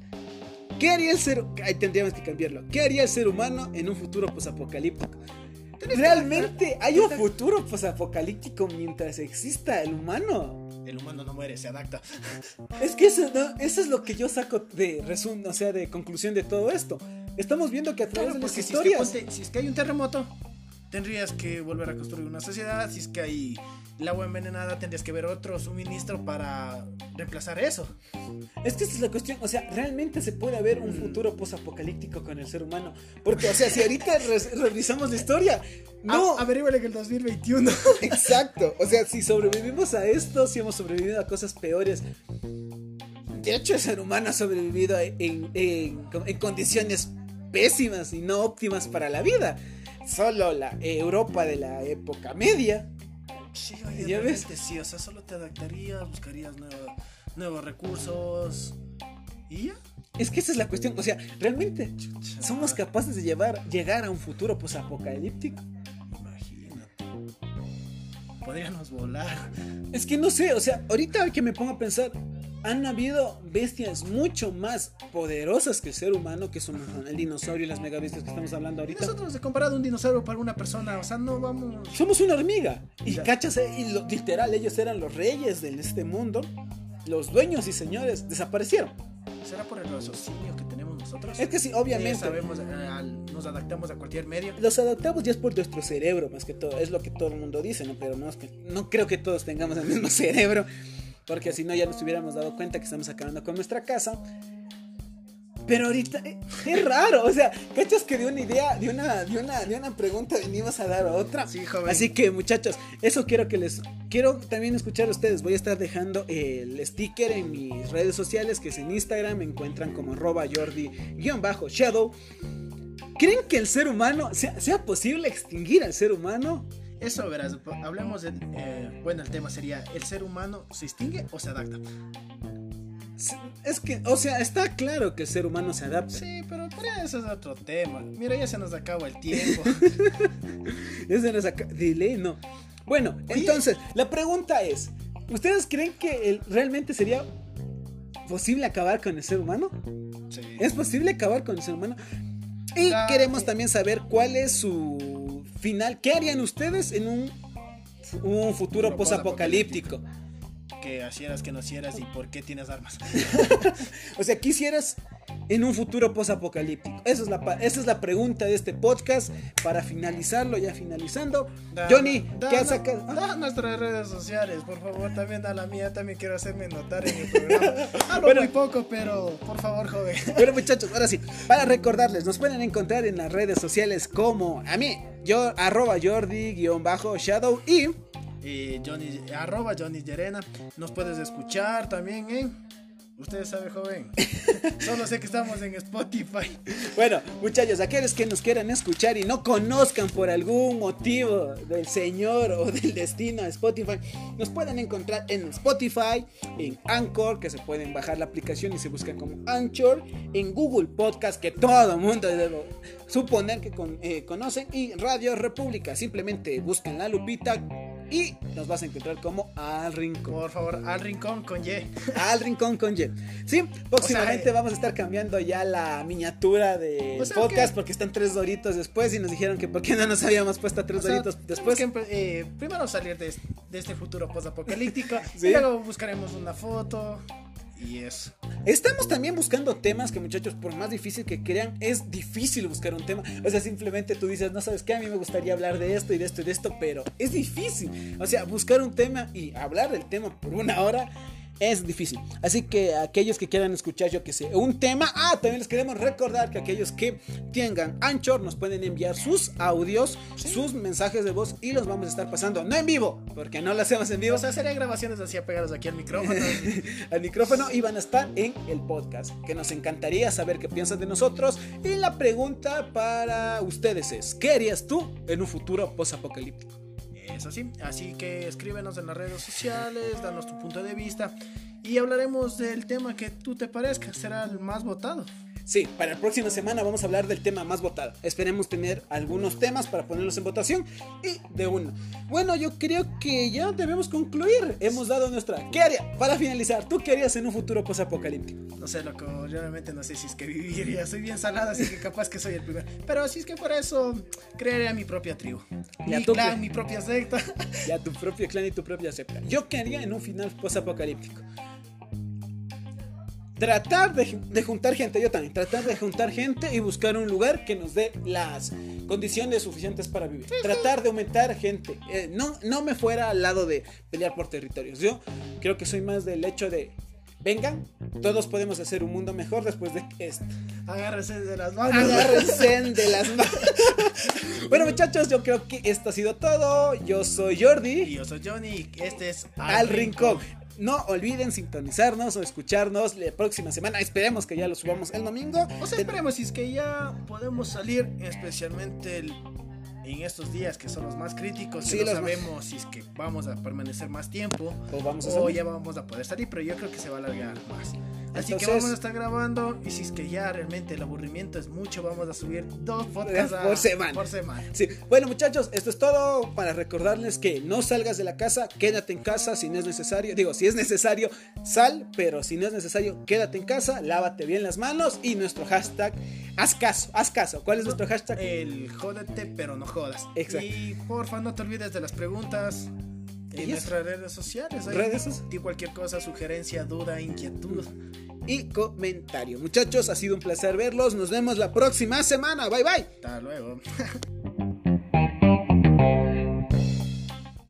¿Qué haría el ser Ahí tendríamos que cambiarlo. ¿Qué haría el ser humano en un futuro posapocalíptico? ¿Realmente hay un futuro posapocalíptico mientras exista el humano? El humano no muere, se adapta. Es que eso, eso es lo que yo saco de resumen, o sea, de conclusión de todo esto. Estamos viendo que a través de las historias. si es que hay un terremoto, tendrías que volver a construir una sociedad. Si es que hay el agua envenenada, tendrías que ver otro suministro para reemplazar eso. Es que esa es la cuestión. O sea, realmente se puede haber un futuro posapocalíptico con el ser humano. Porque, o sea, si ahorita revisamos la historia, no. Averígale que el 2021. Exacto. O sea, si sobrevivimos a esto, si hemos sobrevivido a cosas peores. De hecho, el ser humano ha sobrevivido en, en condiciones pésimas y no óptimas para la vida solo la Europa de la época media. Sí, ¿Ya ves? Sí, o sea, solo te adaptarías, buscarías nuevos recursos y ya. Es que esa es la cuestión, o sea, realmente somos capaces de llevar, llegar a un futuro apocalíptico. Imagínate. Podríamos volar. Es que no sé, o sea, ahorita que me pongo a pensar, han habido bestias mucho más poderosas que el ser humano, que son el dinosaurio y las megabestias que estamos hablando ahorita. Nosotros comparado un dinosaurio para una persona, o sea, no vamos. Somos una hormiga. Y cachas, y literal, ellos eran los reyes de este mundo. los dueños y señores desaparecieron. ¿Será por el raciocinio que tenemos nosotros? Es que sí, obviamente. Eh, sabemos, eh, nos adaptamos a cualquier medio. Los adaptamos ya es por nuestro cerebro, más que todo. Es lo que todo el mundo dice, ¿no? Pero no, es que, no creo que todos tengamos el mismo cerebro. Porque si no, ya nos hubiéramos dado cuenta que estamos acabando con nuestra casa. Pero ahorita eh, es raro, o sea, ¿cachas que de una idea, de una, de una, de una pregunta venimos a dar otra? Sí, joven. Así que muchachos, eso quiero que les quiero también escuchar a ustedes. Voy a estar dejando el sticker en mis redes sociales, que es en Instagram, me encuentran como arroba Jordi-Shadow. ¿Creen que el ser humano sea, sea posible extinguir al ser humano? Eso, verás, hablemos de. eh, bueno, el tema sería: ¿el ser humano se extingue o se adapta? Es que, o sea, está claro que el ser humano se adapta. Sí, pero pero eso es otro tema. Mira, ya se nos acaba el tiempo. Ese no es acá- de ley, no. Bueno, entonces, la pregunta es: ¿Ustedes creen que el- realmente sería posible acabar con el ser humano? Sí. ¿Es posible acabar con el ser humano? Y queremos también saber cuál es su final. ¿Qué harían ustedes en un, un futuro posapocalíptico? Que hacieras, que no hicieras y por qué tienes armas. O sea, quisieras en un futuro posapocalíptico. Esa es la esa es la pregunta de este podcast para finalizarlo, ya finalizando. Da- Johnny, da- ¿qué has sacado? Ah, Da nuestras redes sociales, por favor, también da la mía, también quiero hacerme notar en el programa. Hablo Bueno. muy poco, pero por favor, joven. Bueno muchachos, ahora sí, para recordarles, nos pueden encontrar en las redes sociales como a mí, yo, arroba Jordi-Shadow y Y Johnny, arroba Johnny Llerena. Nos puedes escuchar también en. Ustedes saben, joven. Solo sé que estamos en Spotify. Bueno, muchachos, aquellos que nos quieran escuchar y no conozcan por algún motivo del Señor o del destino a Spotify, nos pueden encontrar en Spotify, en Anchor, que se pueden bajar la aplicación y se buscan como Anchor, en Google Podcast, que todo el mundo debe suponer que con- eh, conocen, y Radio República. Simplemente buscan la lupita y nos vas a encontrar como Al Rincón. Por favor, al rincón con Y. Al Rincón con Y. Sí, próximamente O sea, vamos a estar cambiando ya la miniatura del O sea, podcast que- porque están tres doritos después y nos dijeron que por qué no nos habíamos puesto a tres O sea, doritos después. que, eh, primero salir de, de este futuro post-apocalíptico. Sí. Y luego buscaremos una foto. Y eso. Estamos también buscando temas que muchachos, por más difícil que crean, es difícil buscar un tema. O sea, simplemente tú dices, no sabes qué, a mí me gustaría hablar de esto y de esto y de esto, pero es difícil. O sea, buscar un tema y hablar del tema por una hora es difícil. Así que aquellos que quieran escuchar, yo que sé, un tema, ah, también les queremos recordar que aquellos que tengan Anchor nos pueden enviar sus audios, sus mensajes de voz y los vamos a estar pasando, no en vivo, porque no lo hacemos en vivo, O sea, serían grabaciones así apegadas aquí al micrófono. al micrófono y van a estar en el podcast. Que nos encantaría saber qué piensan de nosotros. Y la pregunta para ustedes es: ¿Qué harías tú en un futuro post-apocalíptico? Eso sí, así que escríbenos en las redes sociales, danos tu punto de vista y hablaremos del tema que tú te parezca, será el más votado. Sí, para la próxima semana vamos a hablar del tema más votado. Esperemos tener algunos temas para ponerlos en votación y de uno. Bueno, yo creo que ya debemos concluir. Hemos dado nuestra. ¿Qué haría? Para finalizar, ¿tú qué harías en un futuro post-apocalíptico? No sé, loco, realmente no sé si es que viviría, soy bien salada, así que capaz que soy el primero. Pero si es que por eso crearía mi propia tribu, Ya mi clan, que- mi propia secta. Ya tu propio clan y tu propia secta. ¿Yo qué haría en un final post-apocalíptico? Tratar de, de juntar gente, yo también, tratar de juntar gente y buscar un lugar que nos dé las condiciones suficientes para vivir. Tratar de aumentar gente. Eh, no, no me fuera al lado de pelear por territorios. Yo creo que soy más del hecho de, vengan, todos podemos hacer un mundo mejor después de esto. Agárrese de las manos. Agárrense de las manos. bueno muchachos, yo creo que esto ha sido todo. Yo soy Jordi. Y yo soy Johnny, este es al rincón. No olviden sintonizarnos o escucharnos la próxima semana. Esperemos que ya lo subamos el domingo. O sea, esperemos si es que ya podemos salir, especialmente el- en estos días que son los más críticos. Sí, no los más- sabemos si es que vamos a permanecer más tiempo o vamos a o ya vamos a poder salir, pero yo creo que se va a alargar más. Así que Entonces- vamos a estar grabando y si es que ya realmente el aburrimiento es mucho, vamos a subir dos podcasts Por semana. Por semana. Sí. Bueno muchachos, esto es todo para recordarles que no salgas de la casa, quédate en casa si no es necesario. Digo, si es necesario, sal, pero si no es necesario, quédate en casa, lávate bien las manos y nuestro hashtag, haz caso, haz caso. ¿Cuál es nuestro hashtag? El jódete, pero no jodas. Exacto. Y porfa, no te olvides de las preguntas. En ¿Y nuestras redes sociales. ahí, Redes sociales. di cualquier cosa, sugerencia, duda, inquietud. Y comentario. Muchachos, ha sido un placer verlos. Nos vemos la próxima semana. Bye bye. Hasta luego.